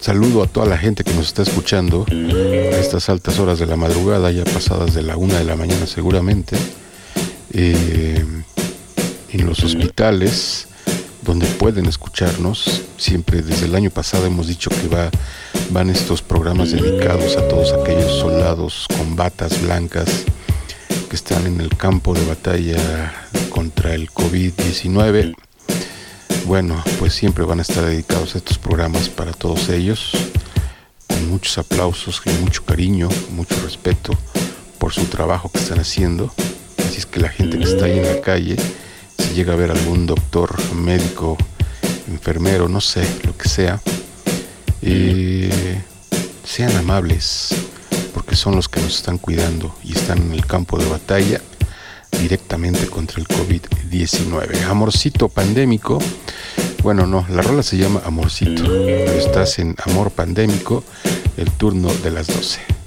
saludo a toda la gente que nos está escuchando a estas altas horas de la madrugada, ya pasadas de la una de la mañana seguramente, eh, en los hospitales donde pueden escucharnos. Siempre desde el año pasado hemos dicho que va, van estos programas dedicados a todos aquellos soldados con batas blancas que están en el campo de batalla contra el COVID-19. Bueno, pues siempre van a estar dedicados a estos programas para todos ellos, con muchos aplausos y mucho cariño, mucho respeto por su trabajo que están haciendo. Así es que la gente que está ahí en la calle, si llega a ver algún doctor, médico, enfermero, no sé, lo que sea, sean amables, porque son los que nos están cuidando y están en el campo de batalla directamente contra el COVID-19. Amorcito pandémico. Bueno, no, la rola se llama Amorcito, pero estás en Amor Pandémico, el turno de las 12.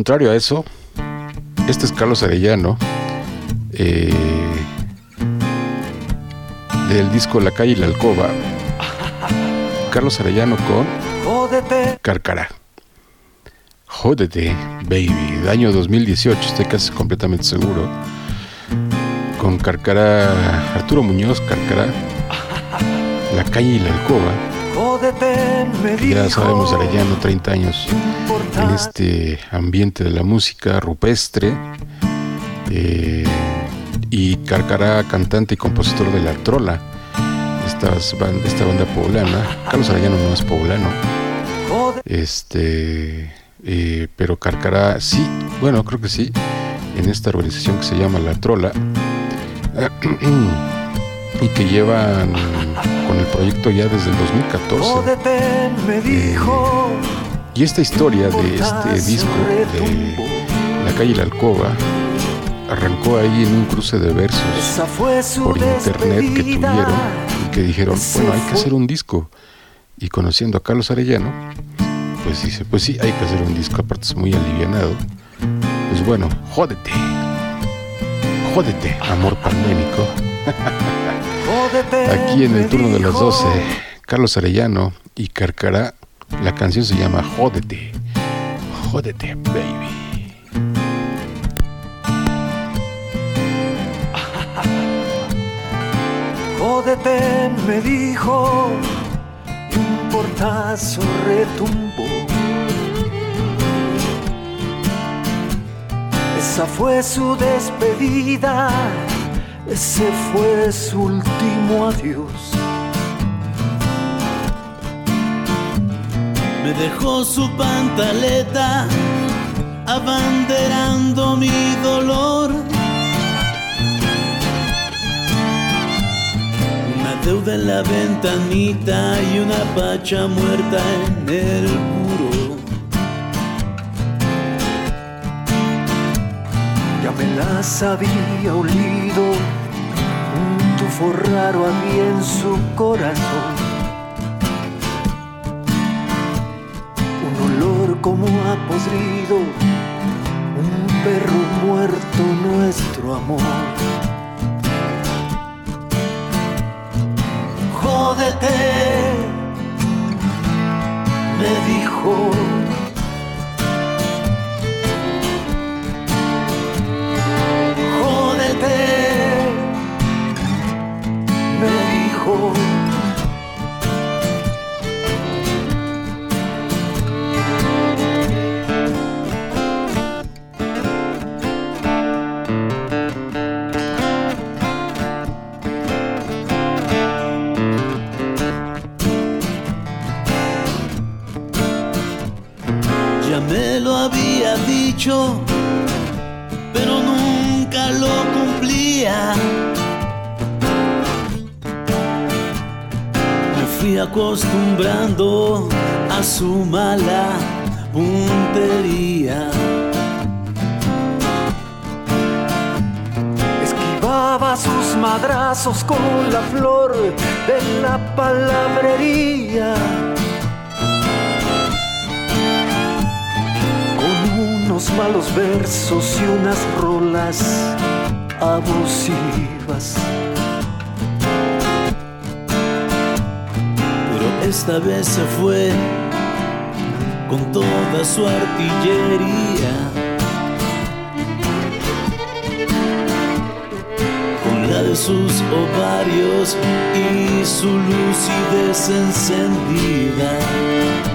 Contrario a eso, este es Carlos Arellano, eh, del disco La calle y la alcoba. Carlos Arellano con. Carcará. Jódete, baby. De año 2018, estoy casi completamente seguro. Con Carcará, Arturo Muñoz, Carcará. La calle y la alcoba. Ya sabemos, Arellano, 30 años en este ambiente de la música rupestre. eh, y Carcará, cantante y compositor de La Trola, estas ban- esta banda poblana. Carlos Arellano no es poblano. Este, eh, pero Carcará, sí, bueno, creo que sí, en esta organización que se llama La Trola. y que llevan el proyecto ya desde el 2014. Jódete, me dijo. Y esta historia de este disco de La calle la alcoba arrancó ahí en un cruce de versos por internet que tuvieron y que dijeron, bueno, hay que hacer un disco. Y conociendo a Carlos Arellano, pues dice, pues sí, hay que hacer un disco, aparte es muy alivianado. Pues bueno, jódete. Jódete, amor pandémico. Aquí en el turno de las dijo. 12, Carlos Arellano y Carcará, la canción se llama Jódete. Jódete, baby. Jódete, me dijo, un portazo retumbó. Esa fue su despedida, ese fue su último adiós. Me dejó su pantaleta abanderando mi dolor. Una deuda en la ventanita y una pacha muerta en el Las había olido, un tufo raro había en su corazón. Un olor como a podrido, un perro muerto, nuestro amor. Jódete, me dijo. Jódete, me dijo. Unos versos y unas rolas abusivas. Pero esta vez se fue con toda su artillería. Con la de sus ovarios y su lucidez encendida.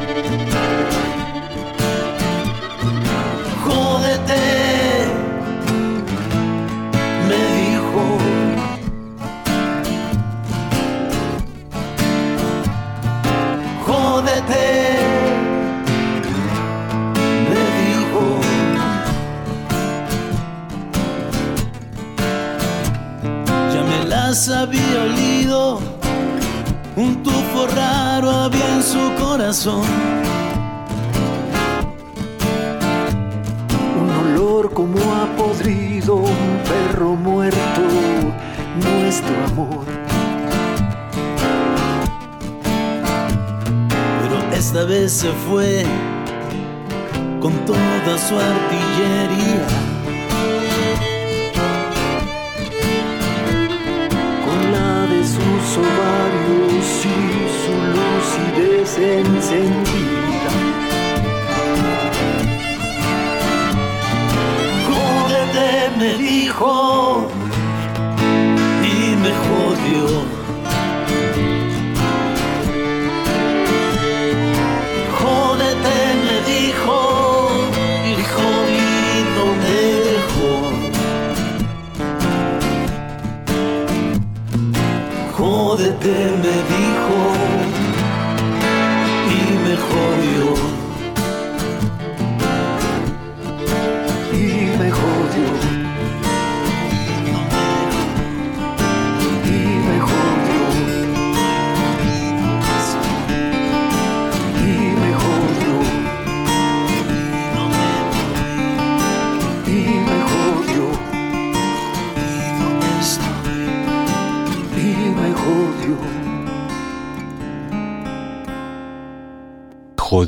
Jódete, me dijo, y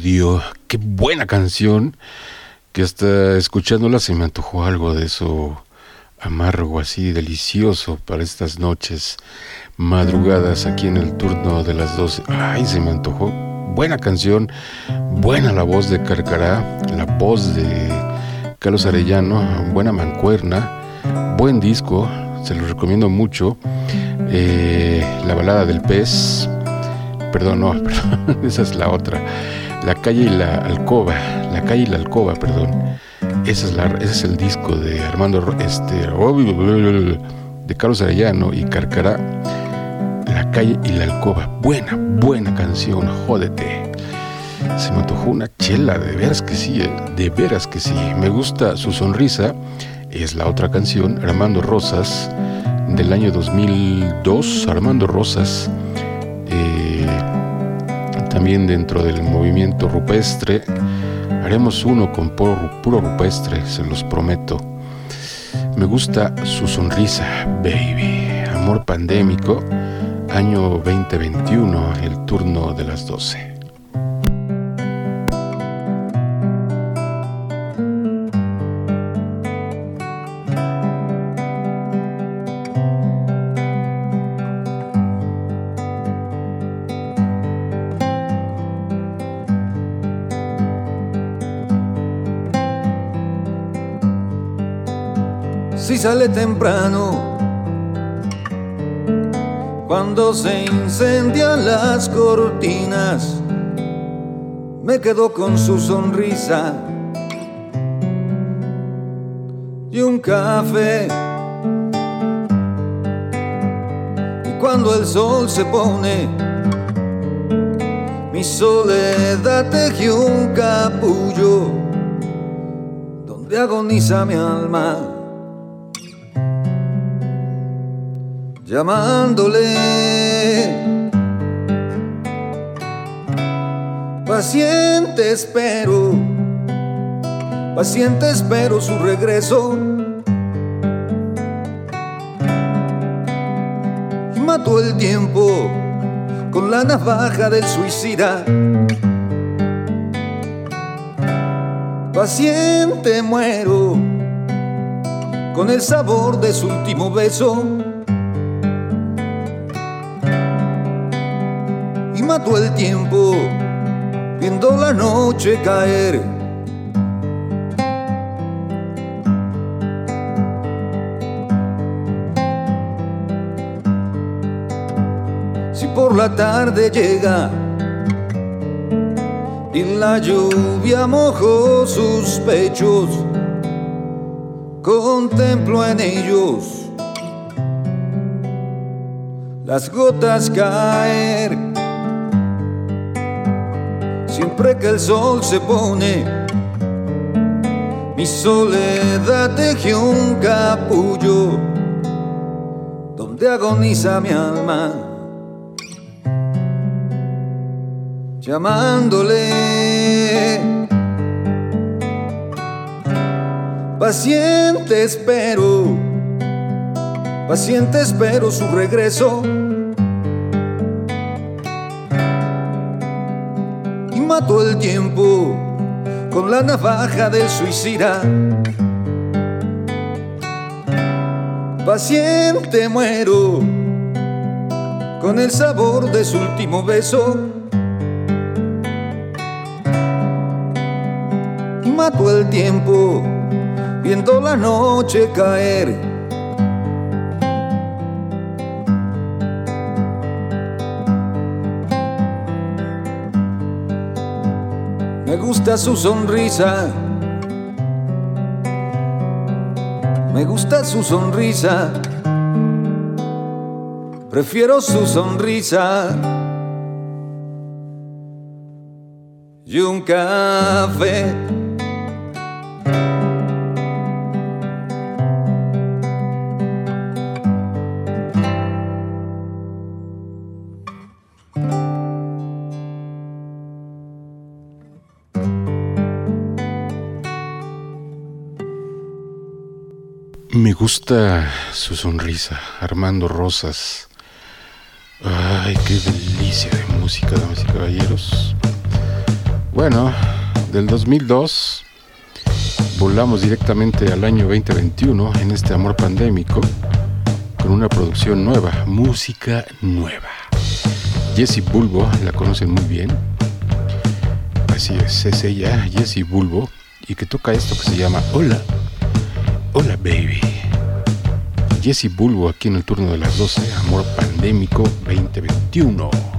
jodió. Qué buena canción. Que hasta escuchándola se me antojó algo de eso amargo, así delicioso para estas noches madrugadas aquí en el turno de las 12. Ay, se me antojó. Buena canción, buena la voz de Carcará, la voz de Carlos Arellano, buena mancuerna, buen disco, se lo recomiendo mucho. Eh, la balada del pez, perdón, no, perdón, esa es la otra. La calle y la alcoba, la calle y la alcoba, perdón. Esa es la, ese es el disco de Armando, este, de Carlos Arellano y Carcará. La calle y la alcoba. Buena, buena canción, jódete. Se me antojó una chela, de veras que sí, eh, de veras que sí. Me gusta su sonrisa, es la otra canción, Armando Rosas, del año 2002. Armando Rosas, también dentro del movimiento rupestre. Haremos uno con puro, rupestre, se los prometo. Me gusta su sonrisa, baby. Amor pandémico año 2021, el turno de las 12. Temprano cuando se incendian las cortinas, me quedo con su sonrisa y un café. Y cuando el sol se pone, mi soledad teje un capullo donde agoniza mi alma. Llamándole. Paciente espero, paciente espero su regreso. Y mató el tiempo con la navaja del suicida. Paciente muero con el sabor de su último beso. Mató el tiempo viendo la noche caer. Si por la tarde llega y la lluvia mojó sus pechos, contemplo en ellos las gotas caer siempre que el sol se pone, mi soledad teje un capullo donde agoniza mi alma, llamándole. Paciente espero, paciente espero su regreso mató el tiempo con la navaja del suicida. Paciente muero con el sabor de su último beso. Mató el tiempo viendo la noche caer. Gusta su sonrisa. Me gusta su sonrisa. Prefiero su sonrisa. Y un café. Me gusta su sonrisa, Armando Rosas. Ay, qué delicia de música, damas y caballeros. Bueno, del 2002 volamos directamente al año 2021 en este amor pandémico con una producción nueva, música nueva. Jessie Bulbo, la conocen muy bien. Así es, es ella, Jessie Bulbo, y que toca esto que se llama Hola, Hola Baby. Jessie Bulbo aquí en el turno de las 12, Amor Pandémico 2021.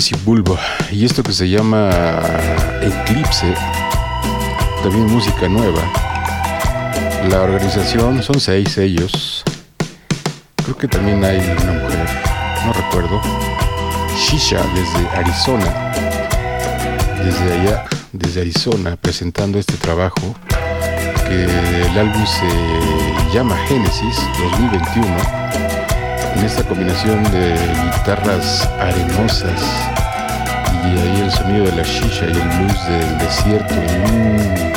Jessie Bulbo y esto que se llama Eclipse, también música nueva. La organización son seis ellos. Creo que también hay una mujer, no recuerdo. Shisha desde Arizona, desde allá, desde Arizona, presentando este trabajo que el álbum se llama Génesis 2021 en esta combinación de guitarras arenosas y ahí el sonido de la shisha y el blues del desierto y un,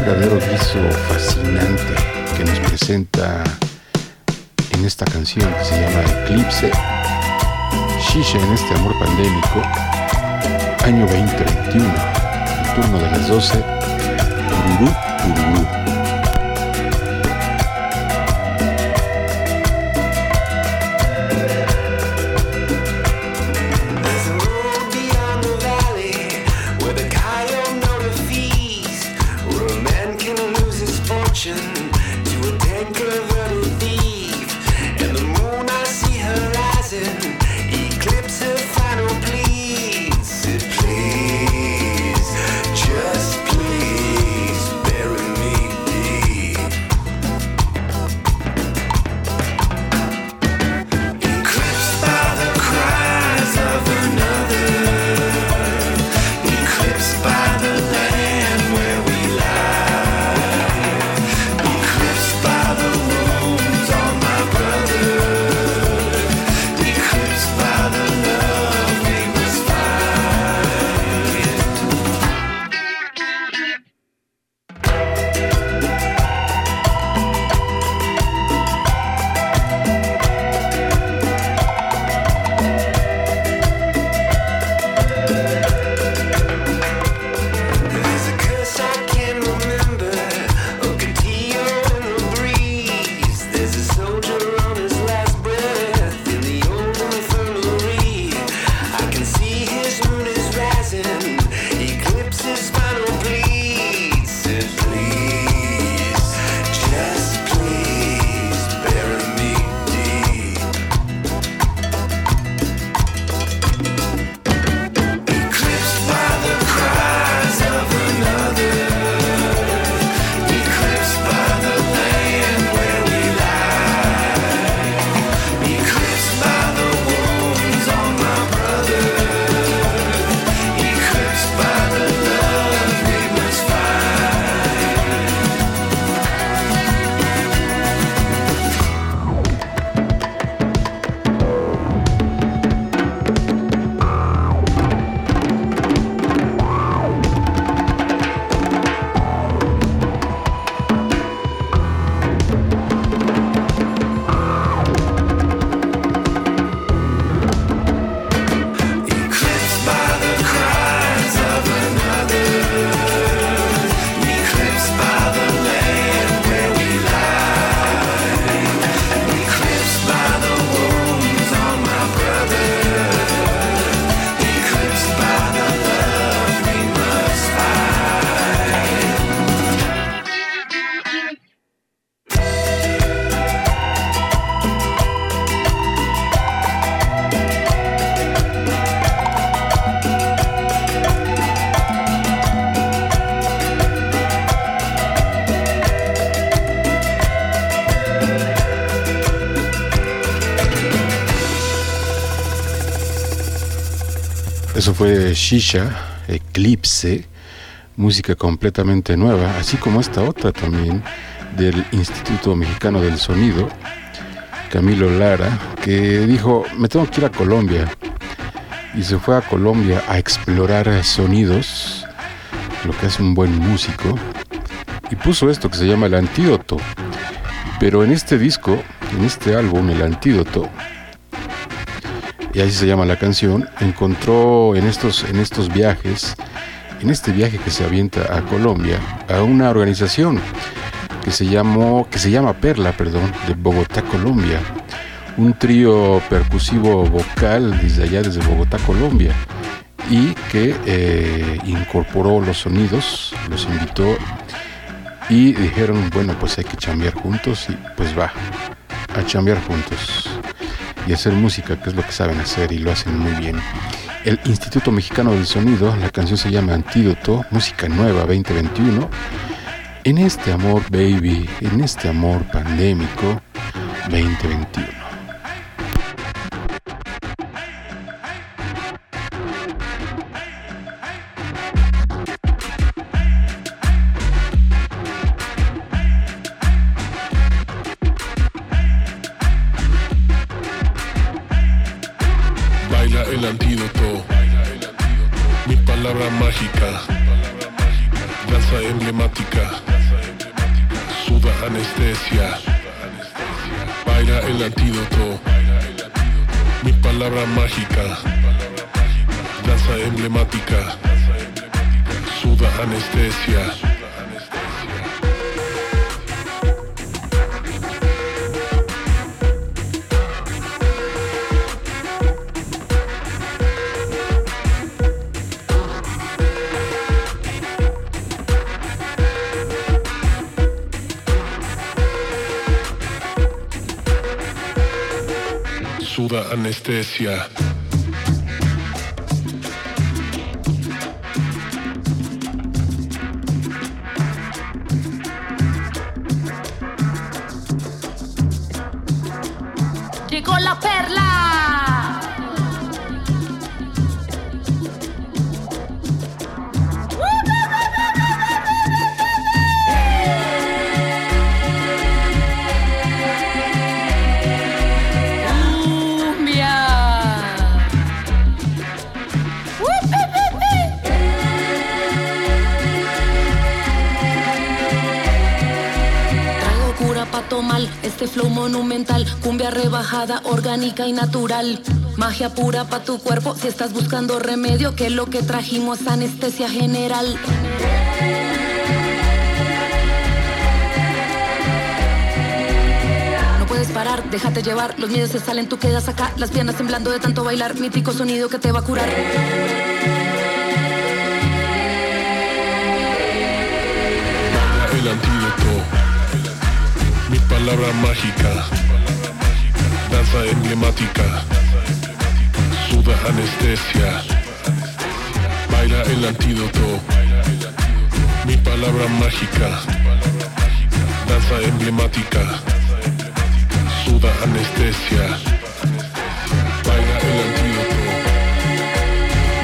verdadero guiso fascinante que nos presenta en esta canción que se llama Eclipse Shisha en este amor pandémico año 2021 el turno de las 12 Ururú, ururú. Eso fue Shisha, Eclipse, música completamente nueva, así como esta otra también del Instituto Mexicano del Sonido, Camilo Lara, que dijo, me tengo que ir a Colombia. Y se fue a Colombia a explorar sonidos, lo que hace un buen músico, y puso esto que se llama El Antídoto. Pero en este disco, en este álbum, El Antídoto, y así se llama la canción, encontró en estos, en estos viajes, en este viaje que se avienta a Colombia, a una organización que se llamó, que se llama Perla, perdón, de Bogotá, Colombia. Un trío percusivo vocal desde allá, desde Bogotá, Colombia, y que eh, incorporó los sonidos, los invitó y dijeron, bueno, pues hay que chambear juntos y pues va, a chambear juntos y hacer música, que es lo que saben hacer y lo hacen muy bien. El Instituto Mexicano del Sonido, la canción se llama Antídoto, música nueva 2021. En este amor, baby, en este amor pandémico 2021. Orgánica y natural. Magia pura pa' tu cuerpo si estás buscando remedio, que lo que trajimos es anestesia general. No puedes parar, déjate llevar, los miedos se salen, tú quedas acá, las piernas temblando de tanto bailar, mítico sonido que te va a curar. El antídoto, mi palabra mágica, danza emblemática, suda anestesia. Baila el antídoto, mi palabra mágica, danza emblemática, suda anestesia. Baila el antídoto,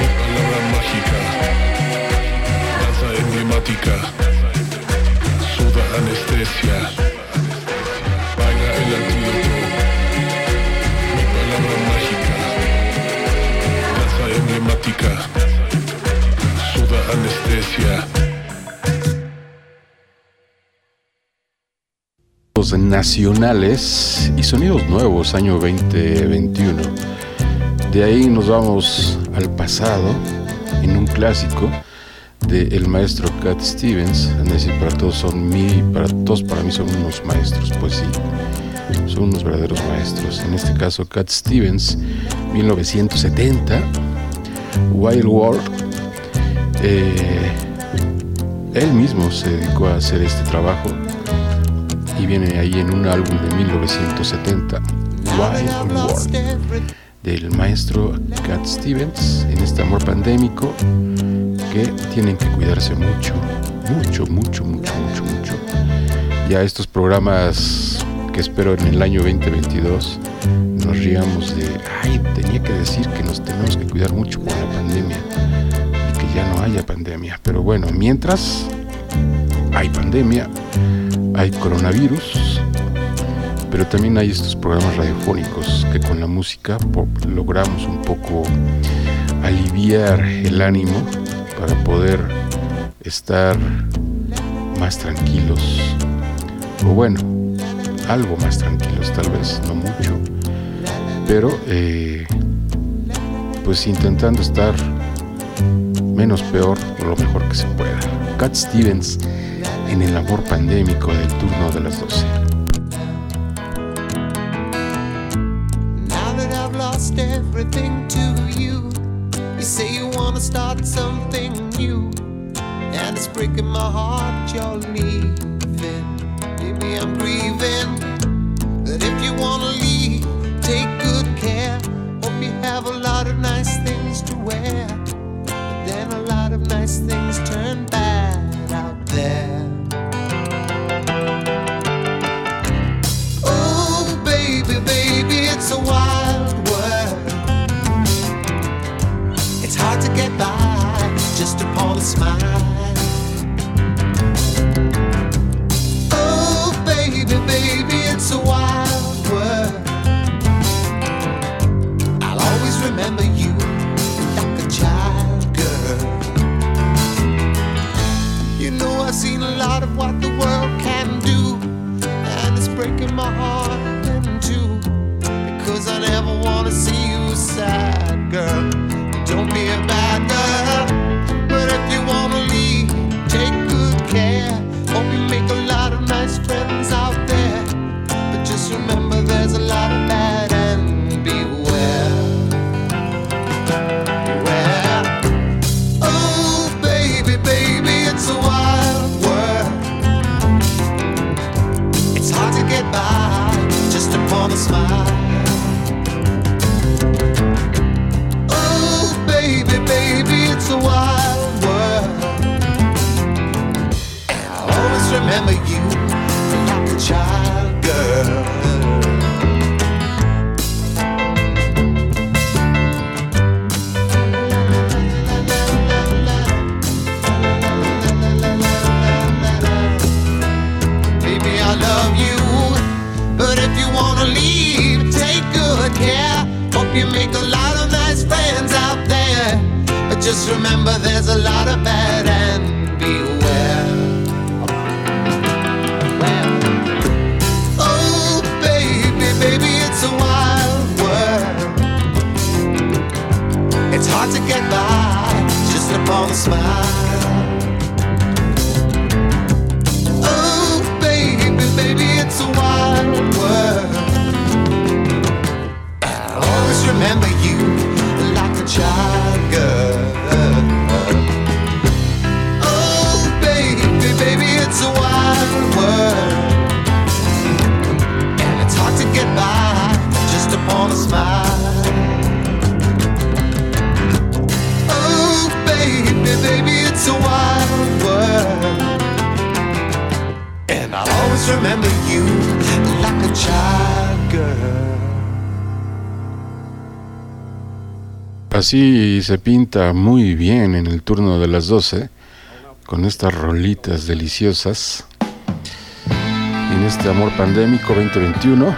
mi palabra mágica, danza emblemática, suda anestesia. Emblemática, suda anestesia. Nacionales y sonidos nuevos año 2021. De ahí nos vamos al pasado en un clásico de el maestro Cat Stevens. Es decir, para todos son mi, para todos para mí son unos maestros, pues sí, son unos verdaderos maestros. En este caso Cat Stevens, 1970, Wild World. Eh, él mismo se dedicó a hacer este trabajo y viene ahí en un álbum de 1970, Wild World, del maestro Cat Stevens, en este amor pandémico, que tienen que cuidarse mucho, mucho, mucho, mucho, mucho, mucho. Ya estos programas espero en el año 2022 nos riamos de, ay, tenía que decir que nos tenemos que cuidar mucho con la pandemia y que ya no haya pandemia. Pero bueno, mientras hay pandemia, hay coronavirus, pero también hay estos programas radiofónicos que con la música logramos un poco aliviar el ánimo para poder estar más tranquilos o bueno algo más tranquilos tal vez no mucho. Pero eh, pues intentando estar menos peor o lo mejor que se pueda. Cat Stevens en el amor pandémico del turno de las 12 Now that I've lost everything to you, you say you wanna start something new, and it's breaking my heart you're leaving. I'm grieving. But if you wanna leave, take good care. Hope you have a lot of nice things to wear. But then a lot of nice things turn bad out there. Girl. Just remember there's a lot of bad and beware. Oh, baby, baby, it's a wild world. It's hard to get by just upon a smile. Oh, baby, baby, it's a wild world. And I'll always remember you like a child girl. Así se pinta muy bien en el turno de las 12, con estas rolitas deliciosas. En este amor pandémico 2021,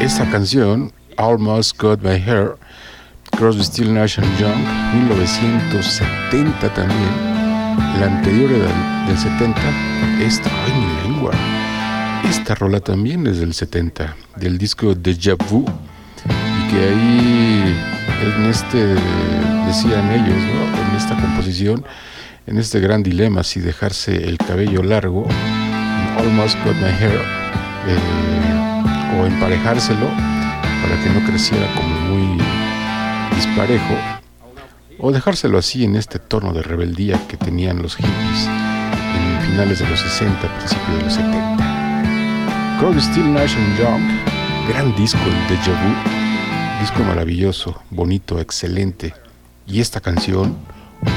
esta canción, Almost Got My Hair, Crosby, Still Nash and Young, 1970 también. La anterior del 70, esta, mi lengua. Esta rola también es del 70, del disco Deja Vu, y que ahí en este, decían ellos, ¿no? en esta composición, en este gran dilema, si dejarse el cabello largo, almost got my hair, eh, o emparejárselo para que no creciera como muy disparejo, o dejárselo así en este tono de rebeldía que tenían los hippies en finales de los 60, principios de los 70. Crosby, Still Nash and Young, gran disco el Deja disco maravilloso, bonito, excelente. Y esta canción,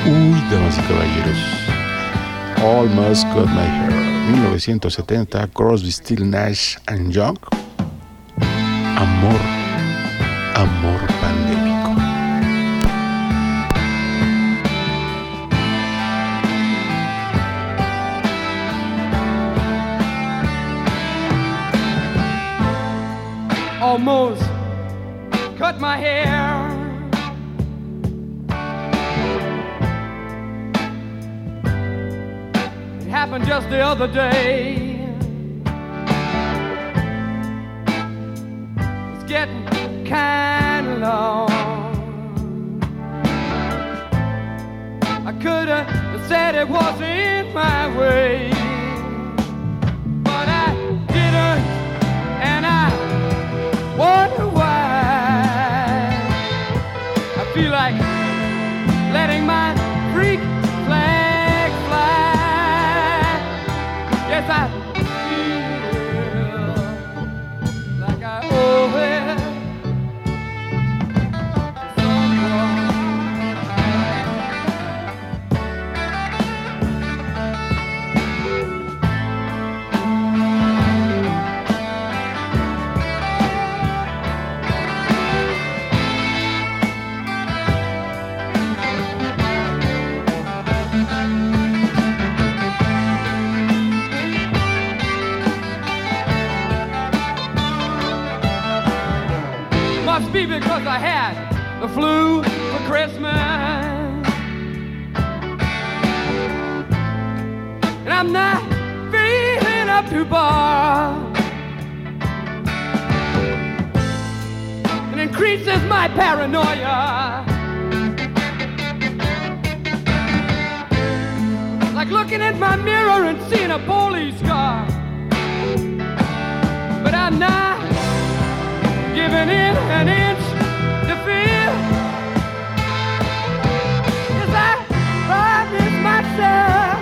uy, damas y caballeros, Almost Got My Hair. 1970, Crosby, Still, Nash and Young. Amor, amor pandémico. Almost cut my hair. It happened just the other day. It's getting kind of long. I could have said it wasn't my way, wonder why. Because I had the flu for Christmas. And I'm not feeling up to bar. It increases my paranoia. Like looking at my mirror and seeing a police car. But I'm not giving in an inch myself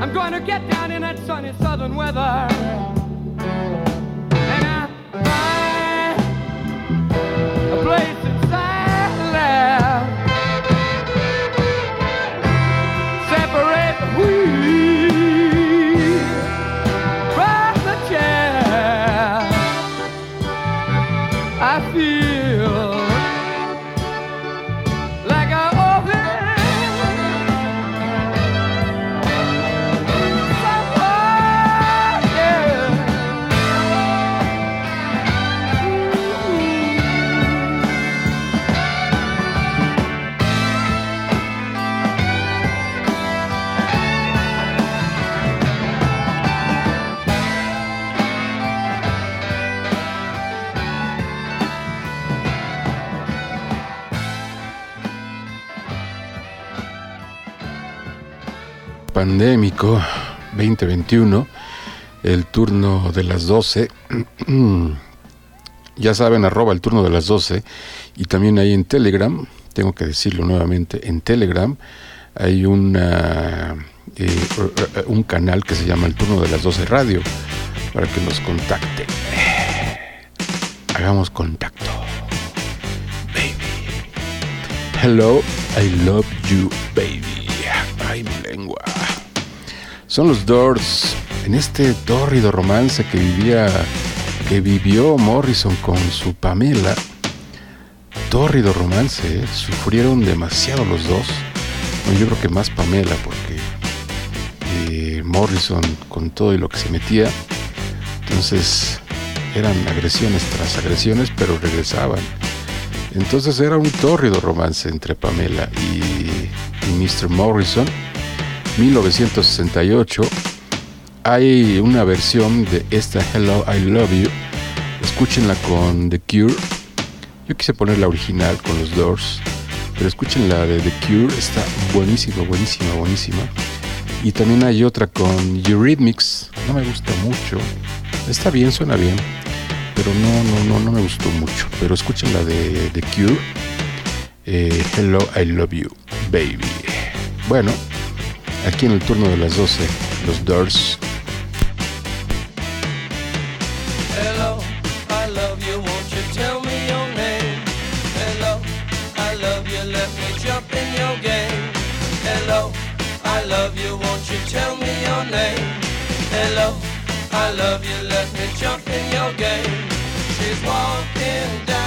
I'm to get down in that sunny southern weather. Pandémico 2021, el turno de las 12. ya saben, arroba el turno de las 12. Y también ahí en Telegram, tengo que decirlo nuevamente, en Telegram hay una, eh, un canal que se llama el turno de las 12 radio para que nos contacten. Hagamos contacto. Baby. Hello, I love you, baby. Ay, mi lengua. Son los Doors en este tórrido romance que vivía, que vivió Morrison con su Pamela. Tórrido romance, ¿eh? sufrieron demasiado los dos. Yo creo que más Pamela porque Morrison con todo y lo que se metía. Entonces eran agresiones tras agresiones, pero regresaban. Entonces era un tórrido romance entre Pamela y, y Mr. Morrison. 1968 hay una versión de esta Hello I Love You. Escúchenla con The Cure. Yo quise poner la original con los Doors, pero escuchen la de The Cure, está buenísima, buenísima, buenísima. Y también hay otra con Eurythmics, no me gusta mucho. Está bien, suena bien, pero no, no, no, no me gustó mucho. Pero escuchen la de The Cure, eh, Hello I Love You, Baby. Bueno, aquí en el turno de las 12, los Doors. Hello, I love you, won't you tell me your name? Hello, I love you, let me jump in your game. Hello, I love you, won't you tell me your name? Hello, I love you, let me jump in your game. She's walking down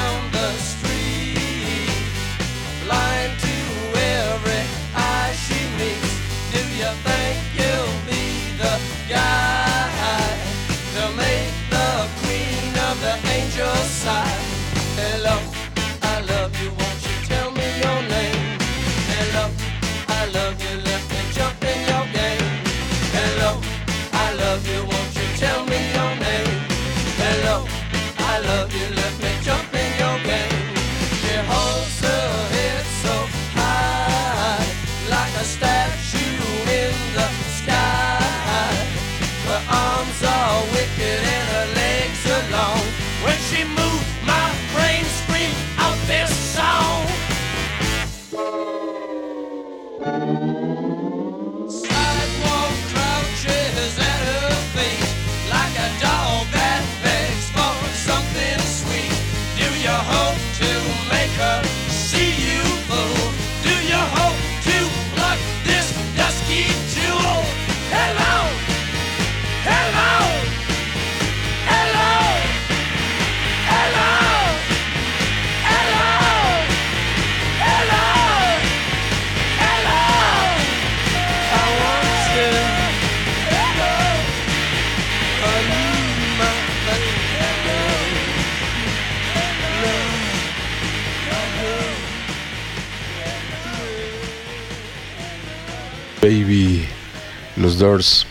los Doors,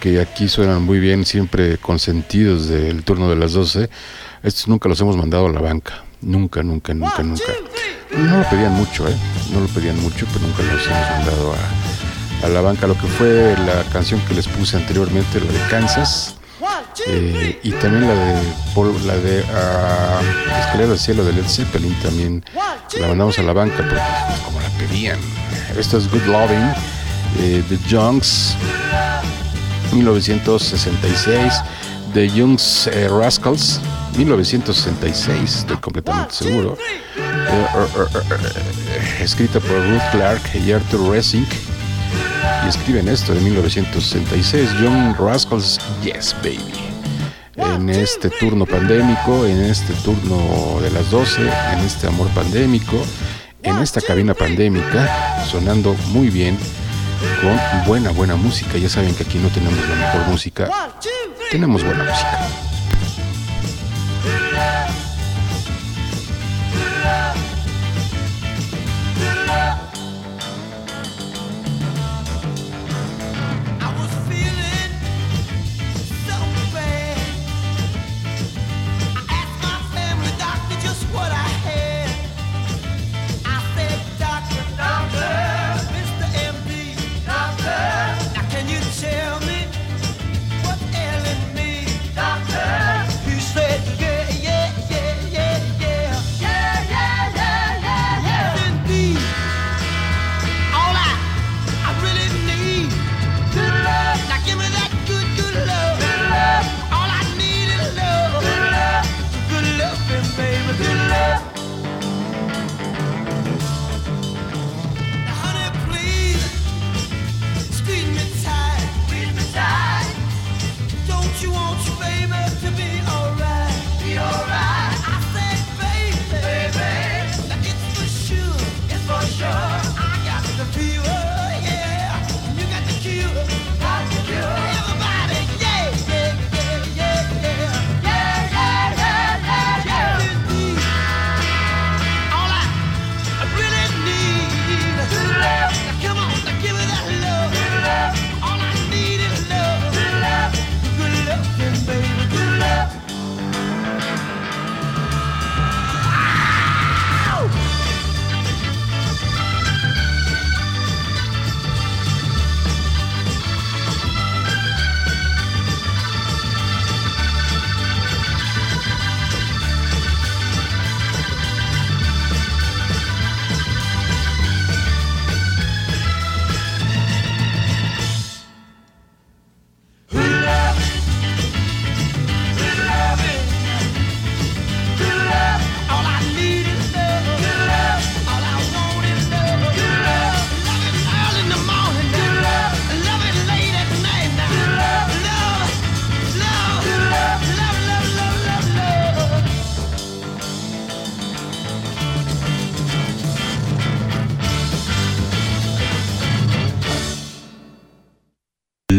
que aquí suenan muy bien, siempre consentidos del turno de las 12. Estos nunca los hemos mandado a la banca. Nunca, nunca, nunca, nunca. No lo pedían mucho, ¿eh? No lo pedían mucho, pero nunca los hemos mandado a, a la banca. Lo que fue la canción que les puse anteriormente, la de Kansas. eh, y también la de la de ah, Escalera del Cielo de Led Zeppelin también la mandamos a la banca porque pues, como la pedían. Esto es Good Loving eh, The Junks 1966 The Youngs eh, Rascals 1966 estoy completamente seguro. Eh, er, er, er, escrita por Ruth Clark y Arthur Ressing. Y escriben esto de 1966 Young Rascals Yes Baby. En este turno pandémico en este turno de las 12 en este amor pandémico en esta cabina pandémica sonando muy bien con buena, buena música. Ya saben que aquí no tenemos la mejor música, tenemos buena música.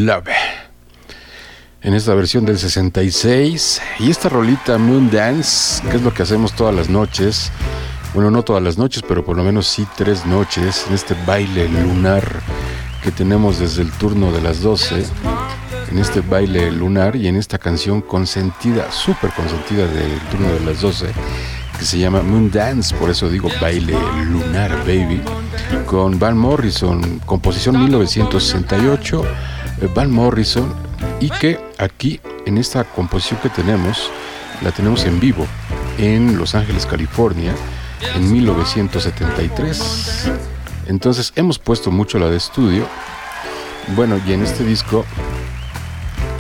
Love. En esta versión del 66. Y esta rolita Moon Dance, que es lo que hacemos todas las noches. Bueno, no todas las noches, pero por lo menos sí tres noches. En este baile lunar que tenemos desde el turno de las 12. En este baile lunar y en esta canción consentida, súper consentida del turno de las 12 que se llama Moon Dance, por eso digo baile lunar, baby, con Van Morrison, composición 1968, eh, Van Morrison, y que aquí en esta composición que tenemos, la tenemos en vivo en Los Ángeles, California, en 1973. Entonces hemos puesto mucho la de estudio. Bueno, y en este disco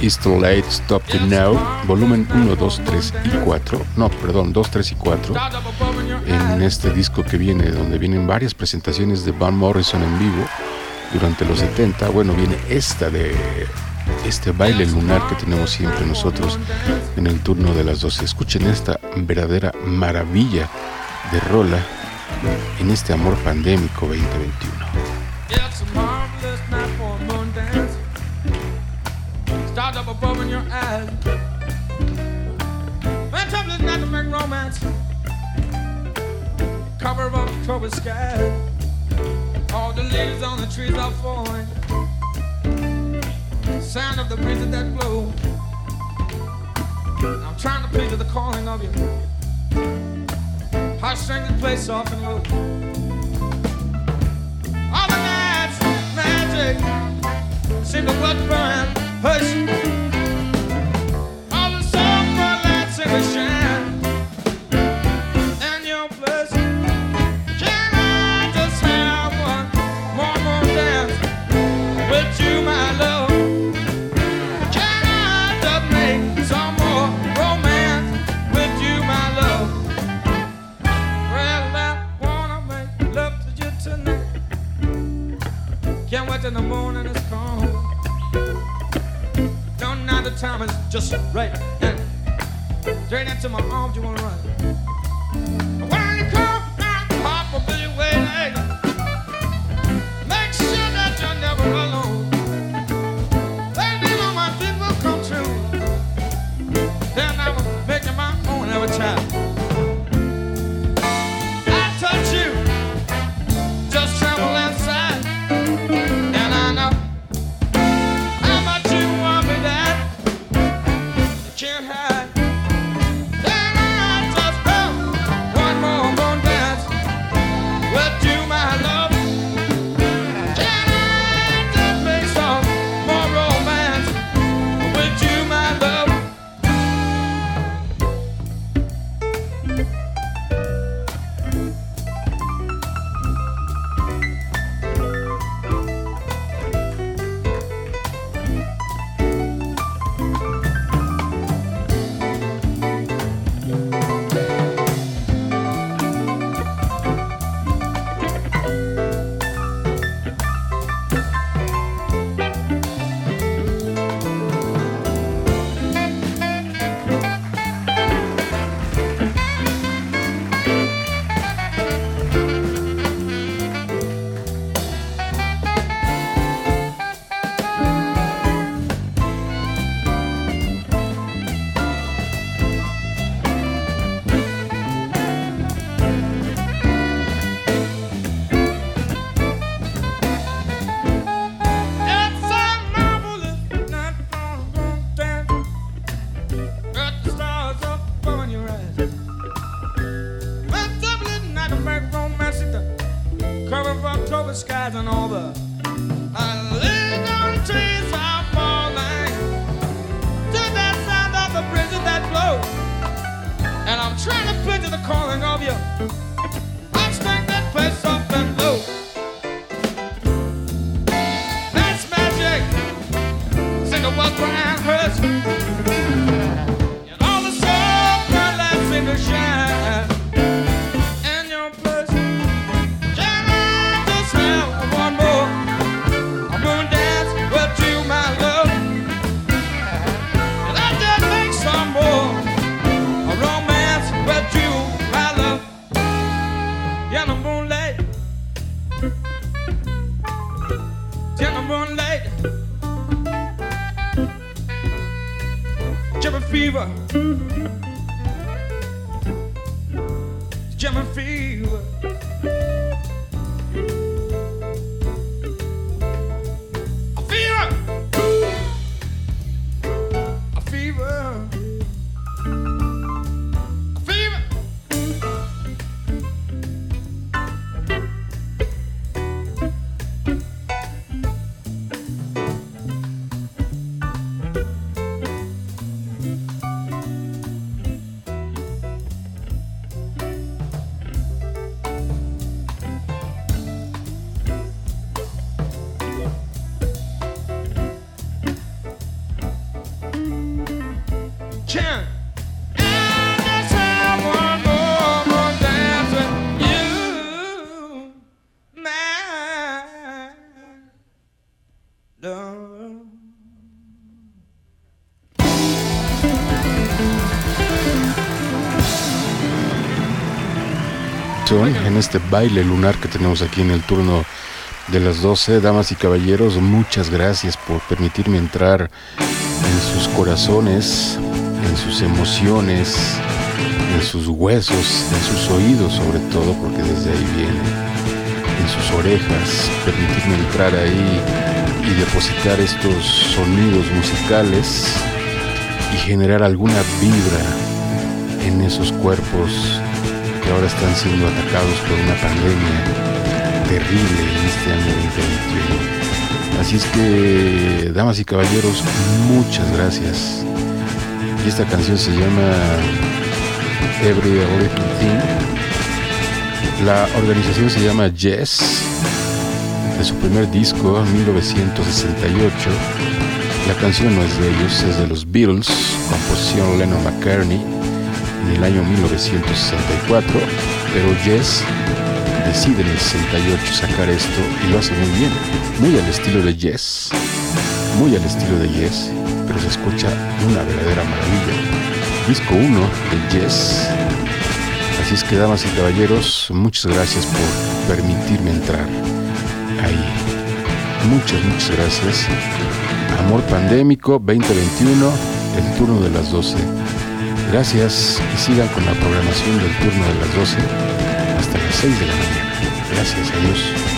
It's Too Late, Stop to Now, volumen 1, 2, 3 y 4, no, perdón, 2, 3 y 4, en este disco que viene, donde vienen varias presentaciones de Van Morrison en vivo durante los 70, bueno, viene esta de este baile lunar que tenemos siempre nosotros en el turno de las 12. Escuchen esta verdadera maravilla de rola en este amor pandémico 2021. It's a marvelous night for a moon dance. Stars up above in your eyes. Fantabulous night to make romance. Cover of October sky. All the leaves on the trees are falling. Sound of the breezes that blow. I'm trying to picture the calling of you. Heartstrings that play soft and low. All the nights, magic, seem to blood burn, hush. Can't the morning is come. Don't know the time is just right. Straight into my arms, you wanna run. German fever. Este baile lunar que tenemos aquí en el turno de las 12. Damas y caballeros, muchas gracias por permitirme entrar en sus corazones, en sus emociones, en sus huesos, en sus oídos sobre todo, porque desde ahí viene, en sus orejas, permitirme entrar ahí y depositar estos sonidos musicales y generar alguna vibra en esos cuerpos que ahora están siendo atacados por una pandemia terrible en este año 2021. Así es que, damas y caballeros, muchas gracias. Y esta canción se llama Every Little Thing. La organización se llama Yes, de su primer disco, 1968. La canción no es de ellos, es de los Beatles, composición Lennon McCartney en el año 1964, pero Yes decide en el 68 sacar esto y lo hace muy bien, muy al estilo de Yes, muy al estilo de Yes, pero se escucha una verdadera maravilla. Disco 1 de Yes. Así es que, damas y caballeros, muchas gracias por permitirme entrar ahí. Muchas, muchas gracias. Amor Pandémico 2021, el turno de las 12. Gracias y sigan con la programación del turno de las 12 hasta las 6 de la mañana. Gracias, adiós. When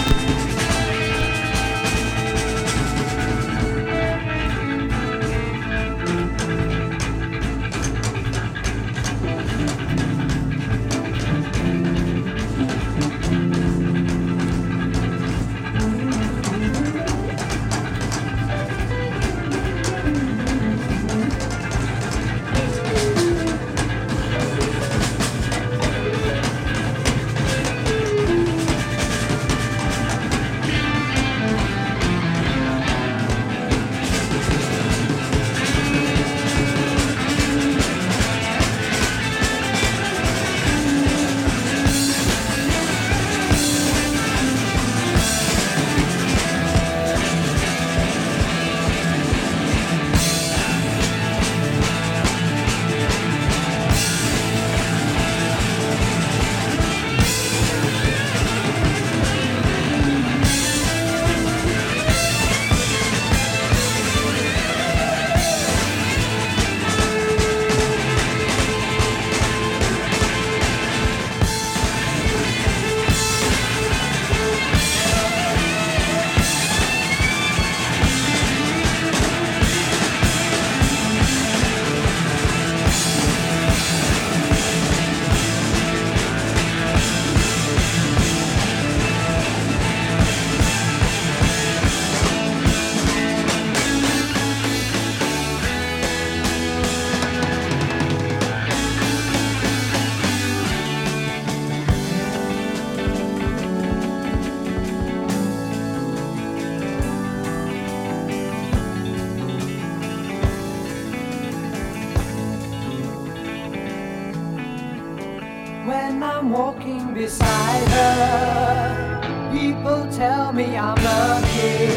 beside her, people tell me I'm lucky.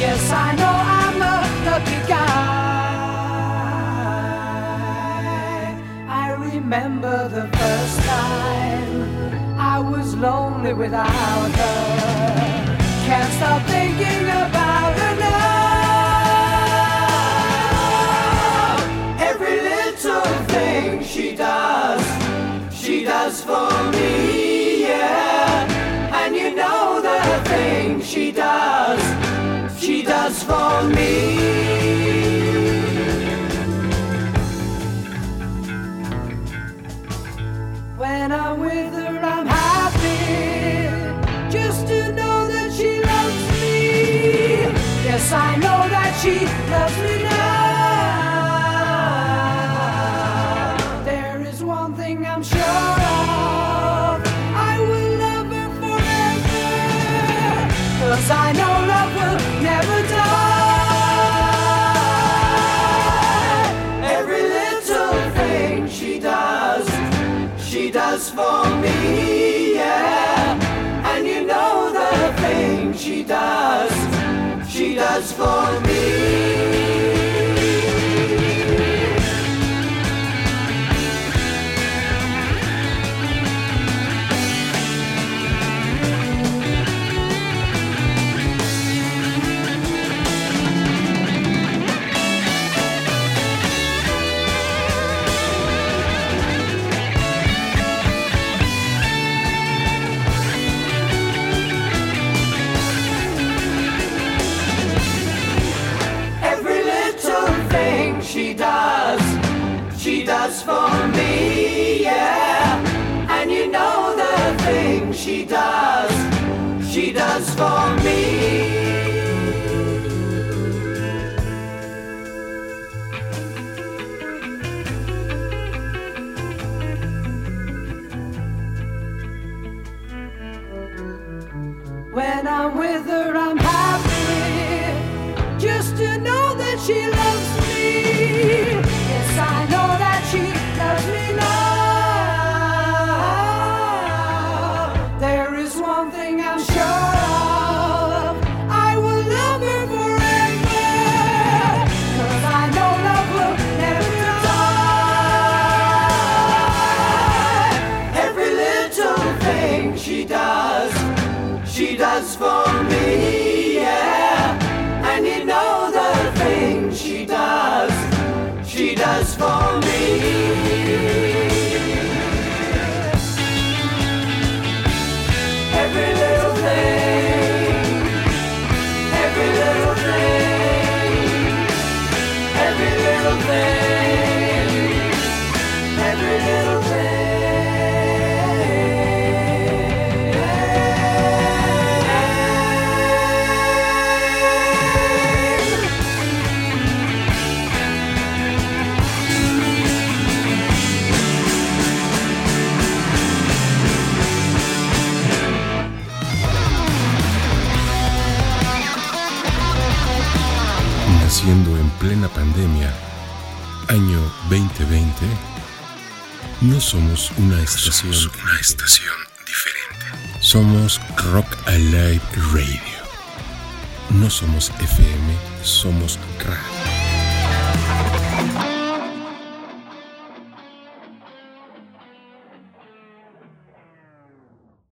Yes, I know I'm a lucky guy. I remember the first time I was lonely without her. Can't stop thinking about for me, yeah. And you know the thing she does, she does for me. When I'm with her, I'm happy. Just to know that she loves me. Yes, I know that she loves me now. does for me. Somos una estación. Somos una estación diferente. Somos Rock Alive Radio. No somos FM, somos